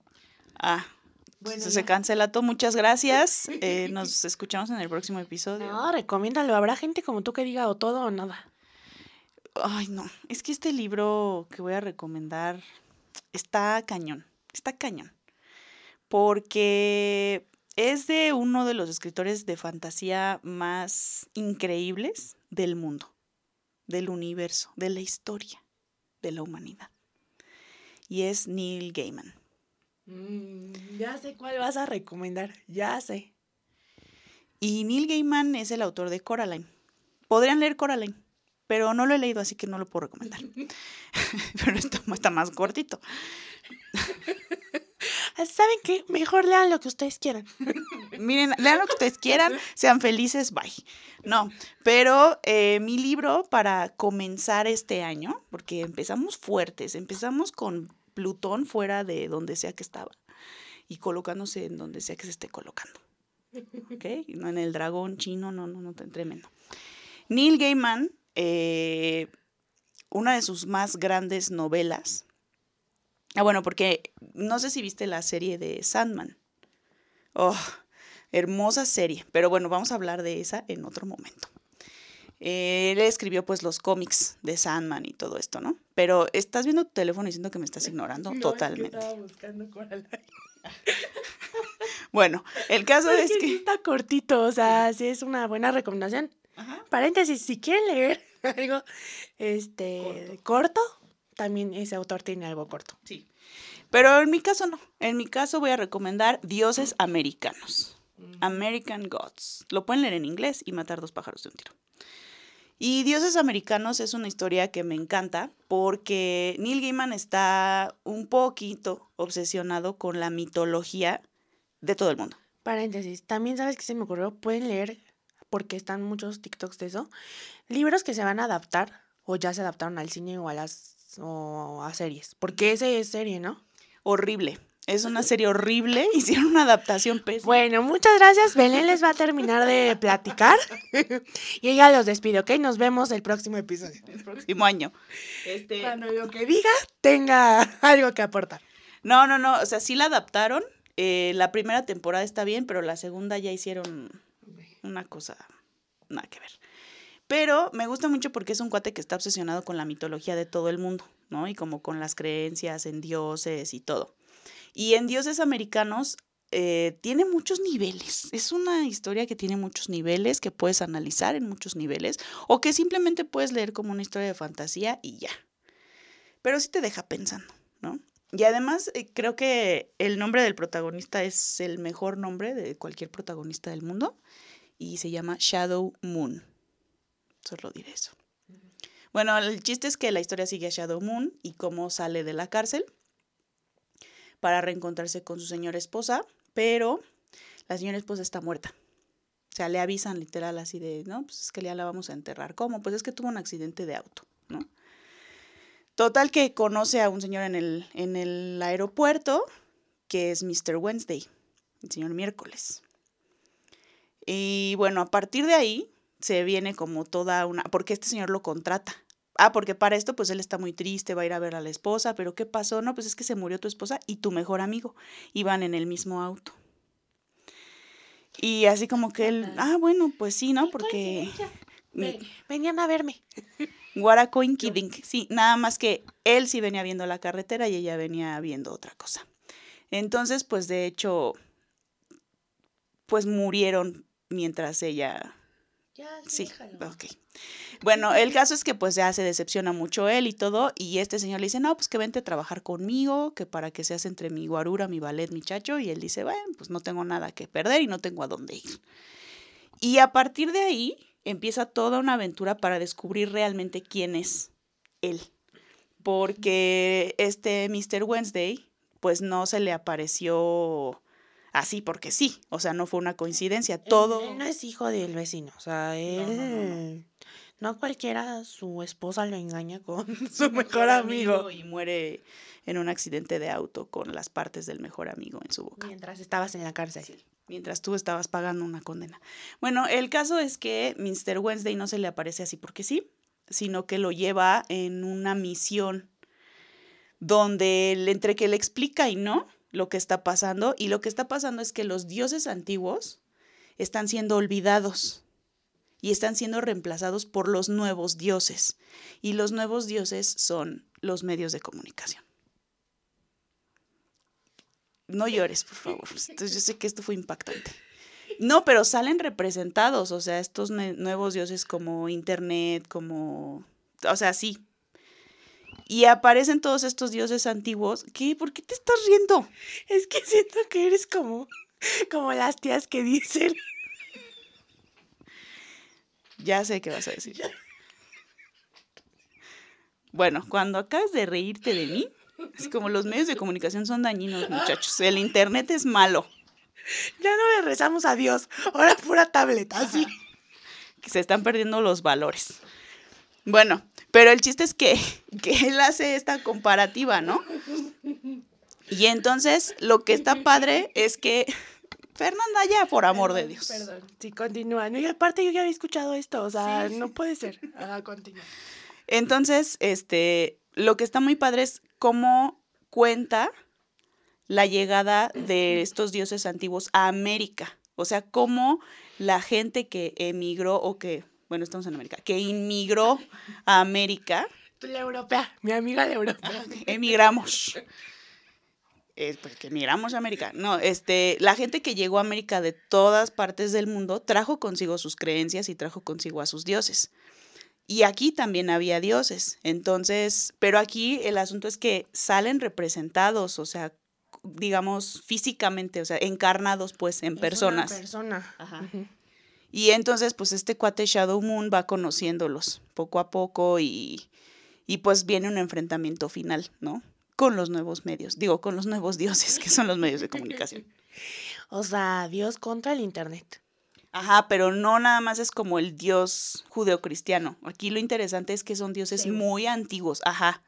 Ah, Bueno, se, cancela todo. Muchas gracias. Eh, nos escuchamos en el próximo episodio. No, recomiéndalo. Habrá gente como tú que diga o todo o nada. Ay, no. Es que este libro que voy a recomendar está cañón. Está cañón. Porque es de uno de los escritores de fantasía más increíbles del mundo, del universo, de la historia, de la humanidad. Y es Neil Gaiman. Mm, ya sé cuál vas a recomendar. Ya sé. Y Neil Gaiman es el autor de Coraline. Podrían leer Coraline, pero no lo he leído, así que no lo puedo recomendar. pero está, está más cortito. ¿Saben qué? Mejor lean lo que ustedes quieran. Miren, lean lo que ustedes quieran, sean felices, bye. No, pero eh, mi libro para comenzar este año, porque empezamos fuertes, empezamos con Plutón fuera de donde sea que estaba y colocándose en donde sea que se esté colocando. ¿Ok? No en el dragón chino, no, no, no, tremendo. Neil Gaiman, eh, una de sus más grandes novelas. Ah, bueno, porque no sé si viste la serie de Sandman. Oh, hermosa serie. Pero bueno, vamos a hablar de esa en otro momento. Eh, él escribió pues los cómics de Sandman y todo esto, ¿no? Pero estás viendo tu teléfono diciendo que me estás ignorando totalmente. buscando Coraline. Bueno, el caso es que... está cortito, o sea, sí es una buena recomendación. Ajá. Paréntesis, si quieren leer algo este corto. También ese autor tiene algo corto. Sí. Pero en mi caso no. En mi caso voy a recomendar Dioses Americanos. American Gods. Lo pueden leer en inglés y matar dos pájaros de un tiro. Y Dioses Americanos es una historia que me encanta porque Neil Gaiman está un poquito obsesionado con la mitología de todo el mundo. Paréntesis, también sabes que se me ocurrió, pueden leer, porque están muchos TikToks de eso, libros que se van a adaptar o ya se adaptaron al cine o a las o a series, porque ese es serie, ¿no? Horrible. Es una serie horrible. Hicieron una adaptación pésima. Bueno, muchas gracias. Belén les va a terminar de platicar y ella los despide, ¿ok? Nos vemos el próximo episodio. El próximo año. Este, Cuando lo que diga tenga algo que aportar. No, no, no. O sea, sí la adaptaron. Eh, la primera temporada está bien, pero la segunda ya hicieron una cosa nada que ver. Pero me gusta mucho porque es un cuate que está obsesionado con la mitología de todo el mundo, ¿no? Y como con las creencias en dioses y todo. Y en dioses americanos eh, tiene muchos niveles. Es una historia que tiene muchos niveles, que puedes analizar en muchos niveles, o que simplemente puedes leer como una historia de fantasía y ya. Pero sí te deja pensando, ¿no? Y además eh, creo que el nombre del protagonista es el mejor nombre de cualquier protagonista del mundo y se llama Shadow Moon. Solo diré eso. Bueno, el chiste es que la historia sigue a Shadow Moon y cómo sale de la cárcel para reencontrarse con su señora esposa, pero la señora esposa está muerta. O sea, le avisan literal así de, no, pues es que ya la vamos a enterrar. ¿Cómo? Pues es que tuvo un accidente de auto, ¿no? Total que conoce a un señor en el, en el aeropuerto, que es Mr. Wednesday, el señor miércoles. Y bueno, a partir de ahí se viene como toda una, porque este señor lo contrata. Ah, porque para esto pues él está muy triste, va a ir a ver a la esposa, pero ¿qué pasó? No, pues es que se murió tu esposa y tu mejor amigo. Iban en el mismo auto. Y así como que él, ah, bueno, pues sí, ¿no? Porque... Ve- Venían a verme. Guaracoinquidink, sí, nada más que él sí venía viendo la carretera y ella venía viendo otra cosa. Entonces, pues de hecho, pues murieron mientras ella Ya, Sí, ok. Bueno, el caso es que pues ya se decepciona mucho él y todo, y este señor le dice, no, pues que vente a trabajar conmigo, que para que seas entre mi guarura, mi ballet, mi chacho, y él dice, bueno, pues no tengo nada que perder y no tengo a dónde ir. Y a partir de ahí empieza toda una aventura para descubrir realmente quién es él, porque este Mr. Wednesday, pues no se le apareció así porque sí, o sea, no fue una coincidencia, todo... Él no es hijo del vecino, o sea, él... no, No, cualquiera, su esposa lo engaña con su mejor amigo. y muere en un accidente de auto con las partes del mejor amigo en su boca. Mientras estabas en la cárcel. mientras tú estabas pagando una condena. Bueno, el caso es que Mr. Wednesday no se le aparece así porque sí, sino que lo lleva en una misión donde entre que le explica y no lo que está pasando, y lo que está pasando es que los dioses antiguos están siendo olvidados y están siendo reemplazados por los nuevos dioses. Y los nuevos dioses son los medios de comunicación. No llores, por favor. yo sé que esto fue impactante. No, pero salen representados, o sea, estos nuevos dioses como Internet, como... O sea, sí. Y aparecen todos estos dioses antiguos. ¿Qué? ¿Por qué te estás riendo? Es que siento que eres como, como las tías que dicen. Ya sé qué vas a decir. Bueno, cuando acabas de reírte de mí, es como los medios de comunicación son dañinos, muchachos. El internet es malo. Ya no le rezamos a Dios, ahora pura tableta, así. Que se están perdiendo los valores. Bueno, pero el chiste es que, que él hace esta comparativa, ¿no? Y entonces lo que está padre es que Fernanda ya, por amor de Dios. Perdón, sí, continúa. y aparte yo ya había escuchado esto, o sea, no puede ser. Ah, continúa. Entonces, este, lo que está muy padre es cómo cuenta la llegada de estos dioses antiguos a América. O sea, cómo la gente que emigró o que, bueno, estamos en América, que inmigró a América. Tú la europea, mi amiga la europea. Emigramos. Eh, pues que emigramos a América. No, este, la gente que llegó a América de todas partes del mundo trajo consigo sus creencias y trajo consigo a sus dioses. Y aquí también había dioses. Entonces, pero aquí el asunto es que salen representados, o sea, digamos, físicamente, o sea, encarnados pues en personas. persona. Ajá. Y entonces, pues este cuate Shadow Moon va conociéndolos poco a poco y, y pues viene un enfrentamiento final, ¿no? Con los nuevos medios, digo, con los nuevos dioses, que son los medios de comunicación. O sea, Dios contra el Internet. Ajá, pero no nada más es como el dios judeocristiano. Aquí lo interesante es que son dioses muy antiguos. Ajá.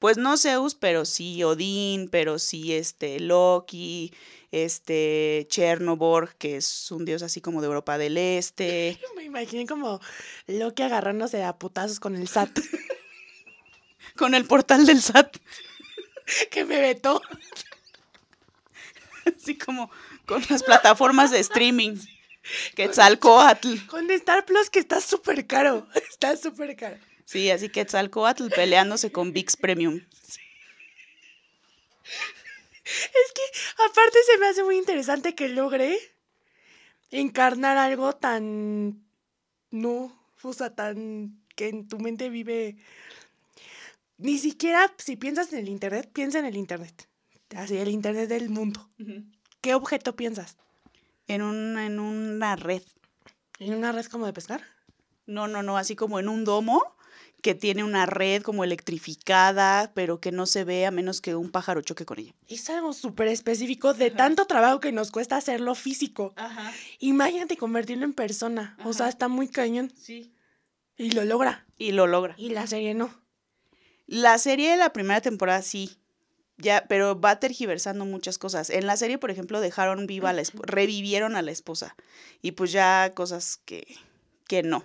Pues no Zeus, pero sí Odín, pero sí este Loki, este Chernobyl, que es un dios así como de Europa del Este. Me imaginé como Loki agarrándose a putazos con el SAT. con el portal del SAT. que me vetó. Así como con las plataformas de streaming. Quetzalcoatl. Con Star Plus que está súper caro. Está súper caro. Sí, así Quetzalcoatl peleándose con VIX Premium. Es que aparte se me hace muy interesante que logre encarnar algo tan no, o sea, tan que en tu mente vive ni siquiera si piensas en el internet, piensa en el internet. Así el internet del mundo. ¿Qué objeto piensas? En, en una red. ¿En una red como de pescar? No, no, no, así como en un domo que tiene una red como electrificada, pero que no se ve a menos que un pájaro choque con ella. Es algo súper específico de tanto trabajo que nos cuesta hacerlo físico. Ajá. Imagínate convertirlo en persona. O sea, está muy cañón. Sí. Y lo logra. Y lo logra. Y la serie no. La serie de la primera temporada sí ya, pero va tergiversando muchas cosas. En la serie, por ejemplo, dejaron viva a la esposa, revivieron a la esposa. Y pues ya cosas que, que no.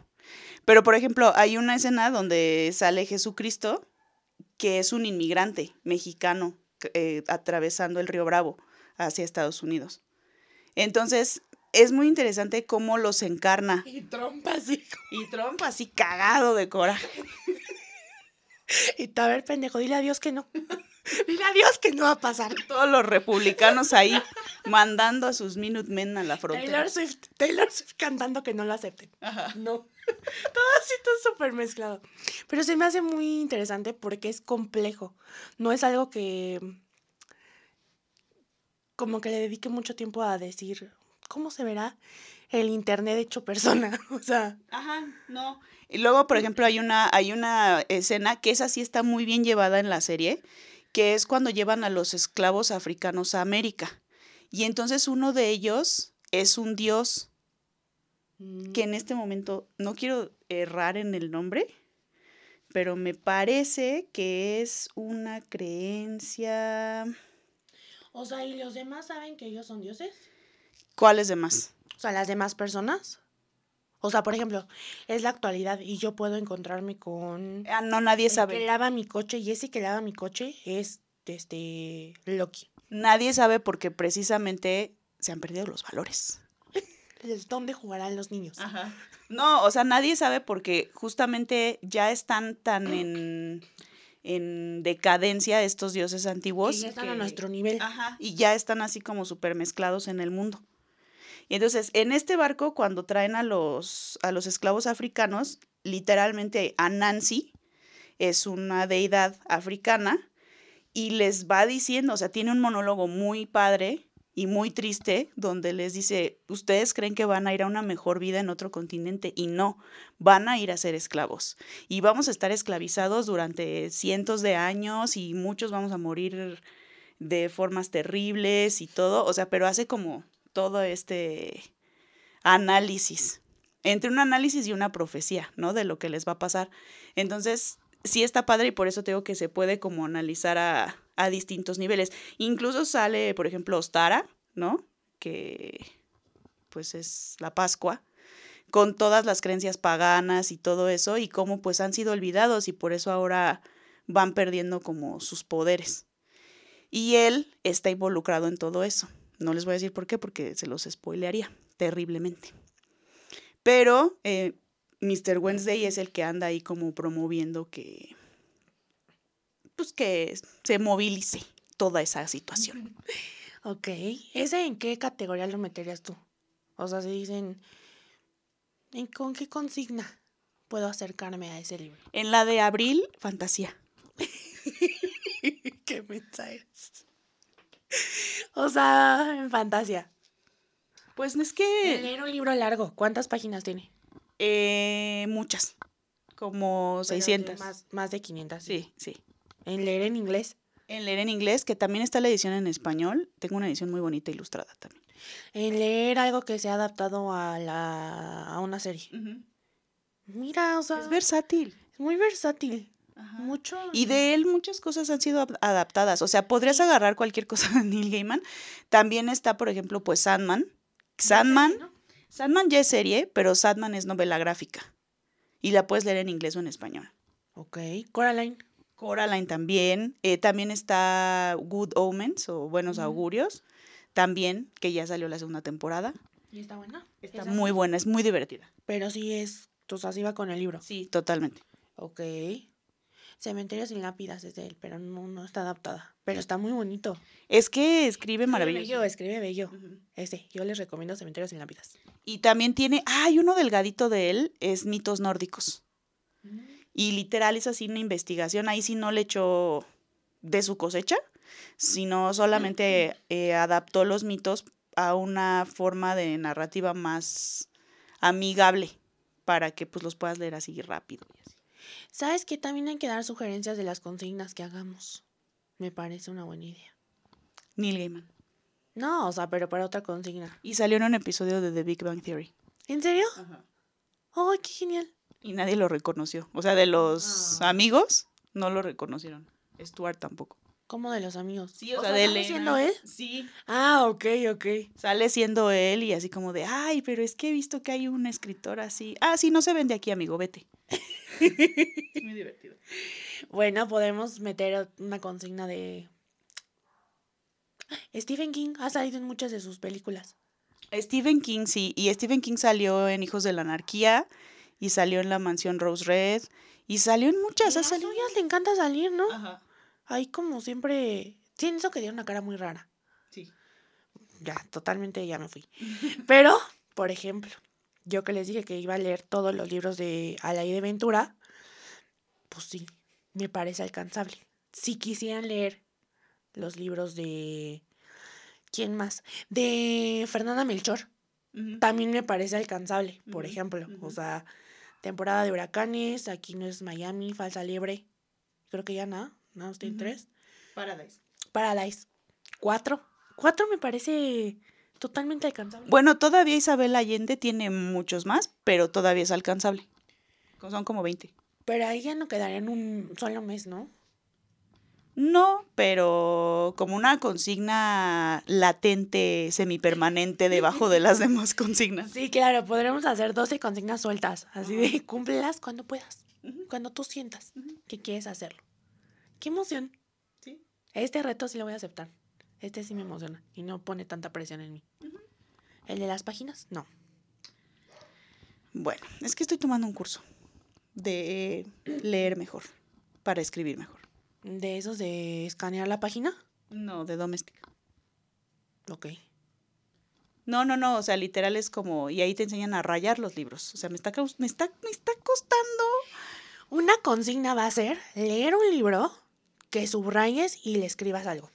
Pero, por ejemplo, hay una escena donde sale Jesucristo, que es un inmigrante mexicano eh, atravesando el río Bravo hacia Estados Unidos. Entonces, es muy interesante cómo los encarna. Y trompa así. Y trompa así cagado de coraje. y a ver, pendejo, dile a Dios que no. Dile a Dios que no va a pasar. Todos los republicanos ahí mandando a sus Minutemen a la frontera. Taylor Swift, Taylor Swift cantando que no lo acepten. Ajá. No. Todo así, todo súper mezclado. Pero se me hace muy interesante porque es complejo. No es algo que. Como que le dedique mucho tiempo a decir cómo se verá el internet hecho persona. O sea. Ajá, no. Y luego, por ejemplo, hay una, hay una escena que esa sí está muy bien llevada en la serie que es cuando llevan a los esclavos africanos a América. Y entonces uno de ellos es un dios que en este momento no quiero errar en el nombre, pero me parece que es una creencia. O sea, ¿y los demás saben que ellos son dioses? ¿Cuáles demás? O sea, las demás personas. O sea, por ejemplo, es la actualidad y yo puedo encontrarme con... Ah, no, nadie el que sabe. lava mi coche y ese que lava mi coche es, este, Loki. Nadie sabe porque precisamente se han perdido los valores. Es ¿Dónde jugarán los niños? No, o sea, nadie sabe porque justamente ya están tan en, en decadencia estos dioses antiguos. Y ya están a nuestro nivel. Ajá, y ya están así como súper mezclados en el mundo. Y entonces, en este barco, cuando traen a los, a los esclavos africanos, literalmente Anansi es una deidad africana y les va diciendo, o sea, tiene un monólogo muy padre y muy triste, donde les dice, ustedes creen que van a ir a una mejor vida en otro continente y no, van a ir a ser esclavos. Y vamos a estar esclavizados durante cientos de años y muchos vamos a morir de formas terribles y todo, o sea, pero hace como todo este análisis, entre un análisis y una profecía, ¿no? De lo que les va a pasar. Entonces, sí está padre y por eso tengo que se puede como analizar a, a distintos niveles. Incluso sale, por ejemplo, Ostara, ¿no? Que pues es la Pascua, con todas las creencias paganas y todo eso, y cómo pues han sido olvidados y por eso ahora van perdiendo como sus poderes. Y él está involucrado en todo eso. No les voy a decir por qué, porque se los spoilearía terriblemente. Pero eh, Mr. Wednesday es el que anda ahí como promoviendo que, pues que se movilice toda esa situación. Ok. ¿Ese en qué categoría lo meterías tú? O sea, si dicen, ¿en con qué consigna puedo acercarme a ese libro? En la de abril, fantasía. ¿Qué mensajes? O sea, en fantasía. Pues es que Leer un libro largo, ¿cuántas páginas tiene? eh, muchas, como Pero de 600. Más, más de 500. Sí, sí. En leer en inglés. En leer en inglés, que también está la edición en español. Tengo una edición muy bonita ilustrada también. En leer algo que se ha adaptado a, la, a una serie. Mira, o sea, Es versátil. es muy versátil. Mucho. Y de él muchas cosas han sido ap- adaptadas. O sea, podrías agarrar cualquier cosa de Neil Gaiman. También está, por ejemplo, pues Sandman. Sandman, ¿no? Sandman ya es serie, pero Sandman es novela gráfica. Y la puedes leer en inglés o en español. Ok. Coraline. Coraline también. eh, también está Good Omens o Buenos. Augurios. También, que ya salió la segunda temporada. ¿Y está buena? Está Esa muy buena, es muy divertida. Pero sí es. O sea, sí va con el libro. Sí, totalmente. Ok. Cementerio sin lápidas es de él, pero no, no está adaptada. Pero está muy bonito. Es que escribe Escribe maravilloso. bello, escribe bello. Ese, yo les recomiendo Cementerio sin lápidas. Y también tiene, hay uno delgadito de él, es mitos nórdicos. Y literal es así una investigación. Ahí sí no le echó de su cosecha, sino solamente eh, adaptó los mitos a una forma de narrativa más amigable para que pues los puedas leer así rápido. y así. ¿Sabes que también hay que dar sugerencias de las consignas que hagamos? Me parece una buena idea. Neil Gaiman. No, o sea, pero para otra consigna. Y salió en un episodio de The Big Bang Theory. ¿En serio? ¡Ay, qué genial! Y nadie lo reconoció. O sea, de los Ah. amigos, no lo reconocieron. Stuart tampoco. ¿Cómo de los amigos? Sí, o, O sea, sea, de ¿sale Elena. siendo él? Sí. Ah, ok, ok. Sale siendo él y así como de, ay, pero es que he visto que hay un escritor así. Ah, sí, no se vende aquí, amigo, vete. es muy divertido. Bueno, podemos meter una consigna de... Stephen King ha salido en muchas de sus películas. Stephen King, sí. Y Stephen King salió en Hijos de la Anarquía y salió en La Mansión Rose Red y salió en Y muchas. a Ha las salido. suyas le encanta salir, ¿no? Ajá. Ahí como siempre... Siento que tiene una cara muy rara. Sí. Ya, totalmente ya me fui. Pero, por ejemplo, yo que les dije que iba a leer todos los libros de Alaí de Ventura, pues sí, me parece alcanzable. Si quisieran leer los libros de... ¿Quién más? De Fernanda Melchor, también me parece alcanzable, por ejemplo. O sea, temporada de huracanes, aquí no es Miami, falsa liebre. Creo que ya nada, nada, más tiene Ujú. tres. Paradise. Paradise. Cuatro. Cuatro me parece totalmente alcanzable. Bueno, todavía Isabel Allende tiene muchos más, pero todavía es alcanzable. Son como 20. Pero ahí ya no quedaría en un solo mes, ¿no? No, pero como una consigna latente, semipermanente debajo de las demás consignas. Sí, claro, podremos hacer 12 consignas sueltas, así de cúmplelas cuando puedas, cuando tú sientas que quieres hacerlo. Qué emoción. Sí. Este reto sí lo voy a aceptar. Este sí me emociona y no pone tanta presión en mí. El de las páginas, no. Bueno, es que estoy tomando un curso de leer mejor para escribir mejor. De esos de escanear la página, No, de doméstica. ok. No, no, no, o sea, literal es como, y ahí te enseñan a rayar los libros. O sea, me está, me está, me está costando. Una consigna va a ser leer un libro que subrayes y le escribas algo.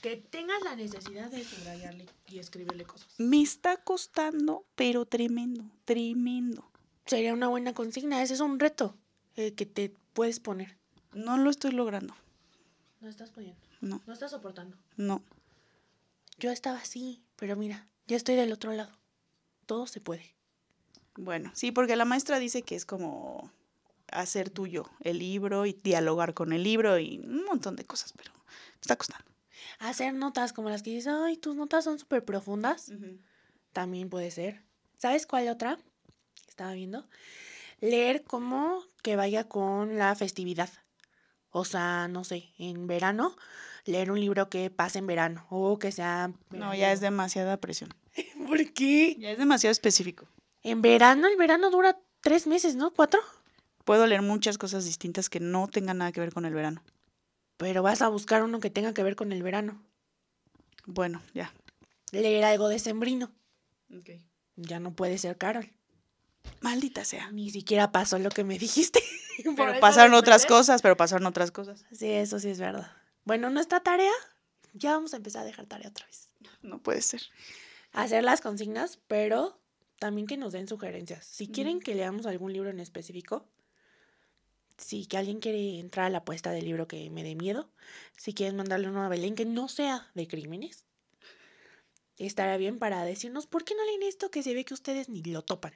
Que tengas la necesidad de subrayarle y escribirle cosas. Me está costando, pero tremendo, tremendo. Sería una buena consigna. Ese es un reto eh, que te puedes poner. No lo estoy logrando. No estás pudiendo. No, No estás soportando. no. Yo estaba así, pero mira, ya estoy del otro lado. Todo se puede. Bueno, sí, porque la maestra dice que es como hacer tuyo el libro y dialogar con el libro y un montón de cosas, pero me está costando. Hacer notas como las que dices, ay, tus notas son súper profundas. También puede ser. ¿Sabes cuál otra? Estaba viendo. Leer como que vaya con la festividad. O sea, no sé, en verano, leer un libro que pase en verano o que sea... No, ya es demasiada presión. ¿Por qué? Ya es demasiado específico. En verano, el verano dura tres meses, ¿no? ¿Cuatro? Puedo leer muchas cosas distintas que no tengan nada que ver con el verano. Pero vas a buscar uno que tenga que ver con el verano. Bueno, ya. Leer algo de sembrino. Ya no puede ser Carol. Maldita sea. Ni siquiera pasó lo que me dijiste. Pero pasaron otras cosas, pero pasaron otras cosas. Sí, eso sí es verdad. Bueno, nuestra tarea, ya vamos a empezar a dejar tarea otra vez. No puede ser. Hacer las consignas, pero también que nos den sugerencias. Si quieren que leamos algún libro en específico, si que alguien quiere entrar a la apuesta del libro que me dé miedo, si quieren mandarle uno a Belén que no sea de crímenes, estará bien para decirnos por qué no leen esto que se ve que ustedes ni lo topan.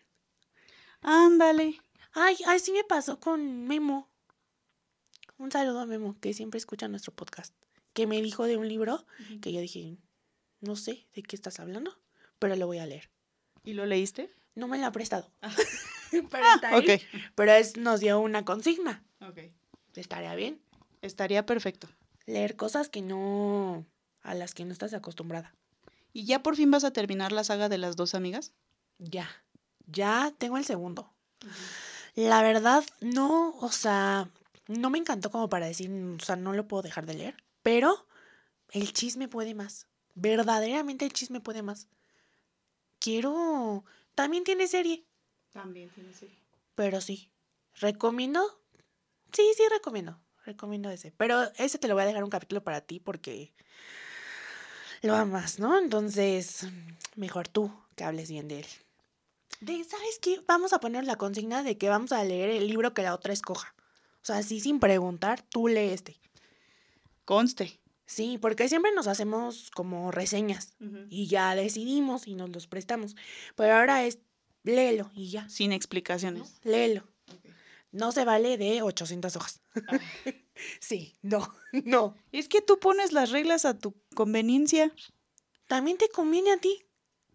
Ándale. Ay, así me pasó con Memo. Un saludo a Memo, que siempre escucha nuestro podcast. Que me dijo de un libro que yo dije, no sé de qué estás hablando, pero lo voy a leer. ¿Y lo leíste? No me lo ha prestado. Ah. pero Ah, está ahí. Pero es, nos dio una consigna. Ok. Estaría bien. Estaría perfecto. Leer cosas que no. a las que no estás acostumbrada. ¿Y ya por fin vas a terminar la saga de las dos amigas? Ya. Ya tengo el segundo. La verdad, no, o sea, no me encantó como para decir, o sea, no lo puedo dejar de leer, pero el chisme puede más. Verdaderamente el chisme puede más. Quiero... También tiene serie, También tiene serie. pero sí. ¿Recomiendo? Sí, sí, recomiendo. Recomiendo ese. Pero ese te lo voy a dejar un capítulo para ti porque lo amas, ¿no? Entonces, mejor tú que hables bien de él. De, ¿sabes qué? Vamos a poner la consigna de que vamos a leer el libro que la otra escoja. O sea, así sin preguntar, tú lee este. Conste. Sí, porque siempre nos hacemos como reseñas y ya decidimos y nos los prestamos. Pero ahora es léelo y ya. Sin ¿no? explicaciones. Léelo. No se vale de 800 hojas. sí, no, no. Es que tú pones las reglas a tu conveniencia. También te conviene a ti.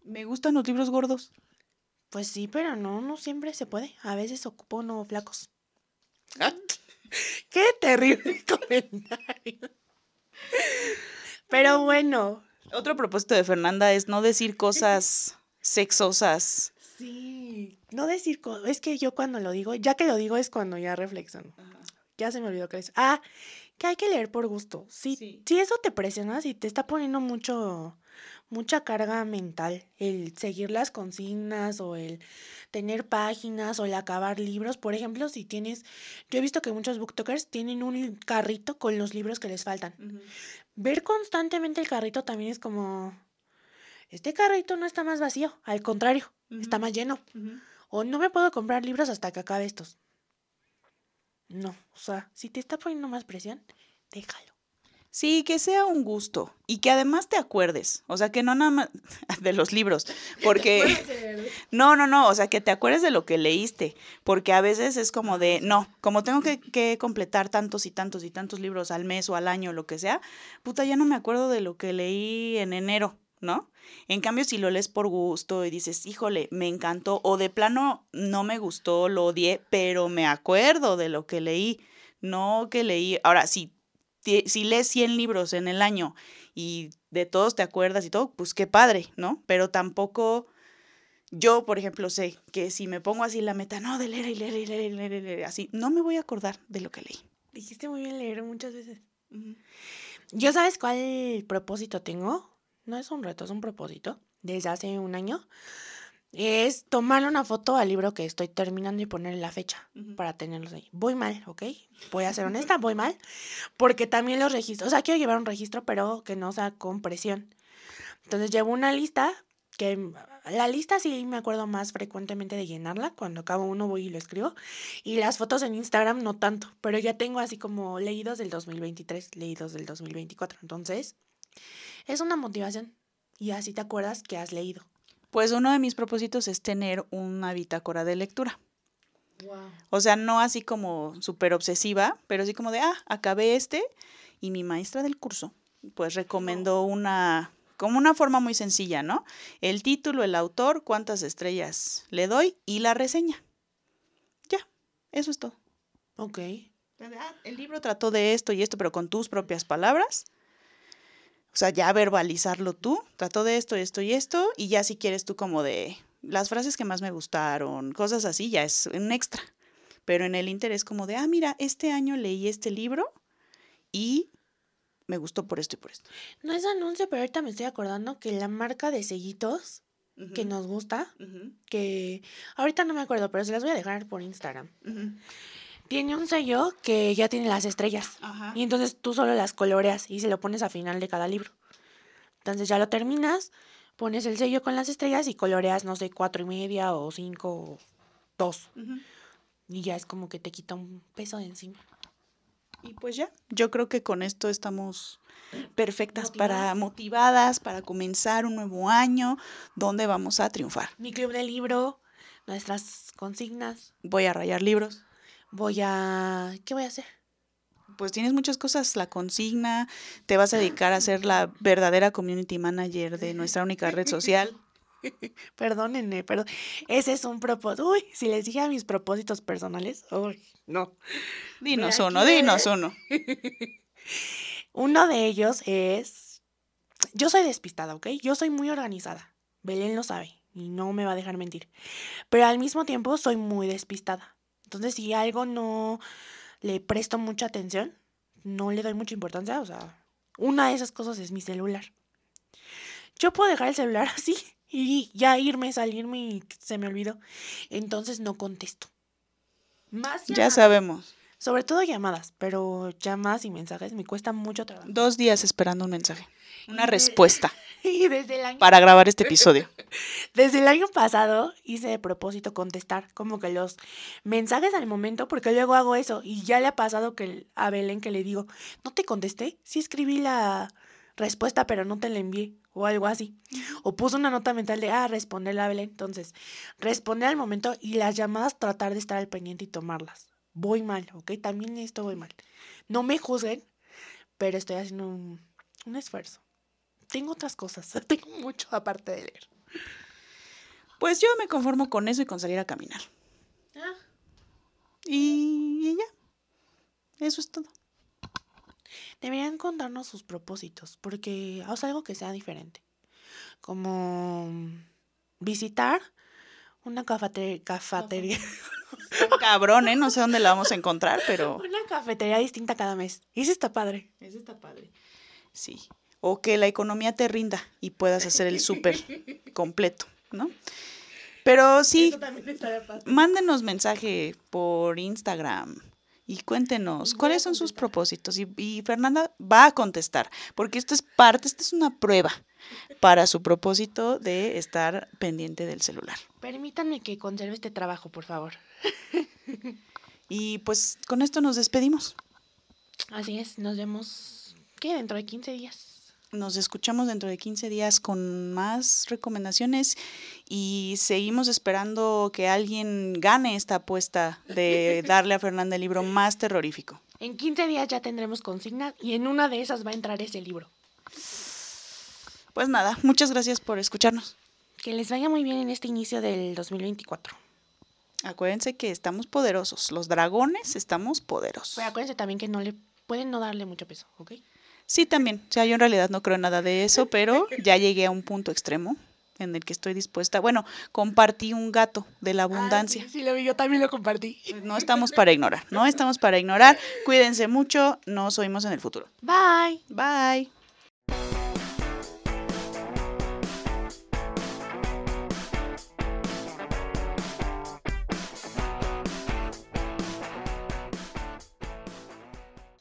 Me gustan los libros gordos. Pues sí, pero no, no siempre se puede. A veces ocupo no flacos. Qué terrible comentario. Pero bueno. Otro propósito de Fernanda es no decir cosas sexosas. Sí. No decir co- Es que yo cuando lo digo, ya que lo digo es cuando ya reflexiono. Ya se me olvidó que es. Ah, que hay que leer por gusto. Sí, Sí. Si eso te presiona, si te está poniendo mucho, mucha carga mental, el seguir las consignas o el tener páginas o el acabar libros. Por ejemplo, si tienes, yo he visto que muchos booktokers tienen un carrito con los libros que les faltan. Ver constantemente el carrito también es como, este carrito no está más vacío, al contrario, está más lleno. O no me puedo comprar libros hasta que acabe estos. No, o sea, si te está poniendo más presión, déjalo. Sí, que sea un gusto y que además te acuerdes, o sea, que no nada más de los libros, porque no, no, no, o sea, que te acuerdes de lo que leíste, porque a veces es como de, no, como tengo que, que completar tantos y tantos y tantos libros al mes o al año, lo que sea, puta, ya no me acuerdo de lo que leí en enero, ¿no? En cambio, si lo lees por gusto y dices, híjole, me encantó, o de plano no me gustó, lo odié, pero me acuerdo de lo que leí, no que leí. Ahora, si si lees 100 libros en el año y de todos te acuerdas y todo, pues qué padre, ¿no? Pero tampoco, yo, por ejemplo, sé que si me pongo así la meta, no, de leer y leer y leer y leer, leer, así, no me voy a acordar de lo que leí. Dijiste muy bien leer muchas veces. ¿Yo sabes cuál propósito tengo? No es un reto, es un propósito. Desde hace un año es tomarle una foto al libro que estoy terminando y ponerle la fecha para tenerlos ahí. Voy mal, ¿ok? Voy a ser honesta, voy mal, porque también los registros, o sea, quiero llevar un registro, pero que no sea con presión. Entonces llevo una lista, que la lista sí me acuerdo más frecuentemente de llenarla, cuando acabo uno voy y lo escribo, y las fotos en Instagram no tanto, pero ya tengo así como leídos del 2023, leídos del 2024, entonces es una motivación y así te acuerdas que has leído. Pues uno de mis propósitos es tener una bitácora de lectura. O sea, no así como súper obsesiva, pero así como de, ah, acabé este y mi maestra del curso, pues recomendó una, como una forma muy sencilla, ¿no? El título, el autor, cuántas estrellas le doy y la reseña. Ya, eso es todo. Ok. Ah, el libro trató de esto y esto, pero con tus propias palabras. O sea, ya verbalizarlo tú, trato de esto, esto y esto, y ya si quieres tú como de las frases que más me gustaron, cosas así, ya es un extra. Pero en el interés como de, ah, mira, este año leí este libro y me gustó por esto y por esto. No es anuncio, pero ahorita me estoy acordando que la marca de sellitos que nos gusta, que ahorita no me acuerdo, pero se las voy a dejar por Instagram tiene un sello que ya tiene las estrellas. Y entonces tú solo las coloreas y se lo pones a final de cada libro. Entonces ya lo terminas, pones el sello con las estrellas y coloreas, no sé, cuatro y media o cinco o dos. Y ya es como que te quita un peso de encima. Y pues ya, yo creo que con esto estamos perfectas para motivadas para comenzar un nuevo año donde vamos a triunfar. Mi club de libro, nuestras consignas. Voy a rayar libros voy a... ¿Qué voy a hacer? Pues tienes muchas cosas, la consigna, te vas a dedicar a ser la verdadera community manager de nuestra única red social. Perdónenme, pero ese es un propósito. Uy, si les dije a mis propósitos personales, uy, no. Dinos uno, dinos uno. uno de ellos es, yo soy despistada, ¿ok? Yo soy muy organizada. Belén lo sabe y no me va a dejar mentir. Pero al mismo tiempo soy muy despistada. Entonces, si algo no le presto mucha atención, no le doy mucha importancia, o sea, una de esas cosas es mi celular. Yo puedo dejar el celular así y ya irme, salirme y se me olvidó. Entonces no contesto. Más ya sabemos. Sobre todo llamadas, pero llamadas y mensajes me cuesta mucho trabajo. Dos días esperando un mensaje. Una respuesta. Y desde el año... Para grabar este episodio. Desde el año pasado hice de propósito contestar como que los mensajes al momento, porque luego hago eso. Y ya le ha pasado que a Belén que le digo, no te contesté, sí escribí la respuesta, pero no te la envié. O algo así. O puso una nota mental de, ah, responderle a Belén. Entonces, responder al momento y las llamadas tratar de estar al pendiente y tomarlas. Voy mal, ¿ok? También esto voy mal. No me juzguen, pero estoy haciendo un, un esfuerzo tengo otras cosas, tengo mucho aparte de leer. Pues yo me conformo con eso y con salir a caminar. Ah. Y, ya. Eso es todo. Deberían contarnos sus propósitos, porque o algo que sea diferente. Como visitar una cafetería. cafetería. Cabrón, ¿eh? No sé dónde la vamos a encontrar, pero. Una cafetería distinta cada mes. Y eso está padre. Eso está padre. Sí o que la economía te rinda y puedas hacer el súper completo, ¿no? Pero sí, mándenos mensaje por Instagram y cuéntenos cuáles son sus propósitos. Y, Fernanda va a contestar, porque esto es parte, esta es una prueba para su propósito de estar pendiente del celular. Permítanme que conserve este trabajo, por favor. y pues con esto nos despedimos. Así es, nos vemos ¿qué? Dentro de 15 días. Nos escuchamos dentro de 15 días con más recomendaciones y seguimos esperando que alguien gane esta apuesta de darle a Fernanda el libro más terrorífico. En 15 días ya tendremos consigna y en una de esas va a entrar ese libro. Pues nada, muchas gracias por escucharnos. Que les vaya muy bien en este inicio del 2024. Acuérdense que estamos poderosos. Los dragones estamos poderosos. Pero acuérdense también que no le pueden no darle mucho peso, ¿ok? Sí, también. O sea, yo en realidad no creo nada de eso, pero ya llegué a un punto extremo en el que estoy dispuesta. Bueno, compartí un gato de la abundancia. Ah, sí, sí, lo vi, yo también lo compartí. No estamos para ignorar, no estamos para ignorar. Cuídense mucho, nos oímos en el futuro. Bye. Bye.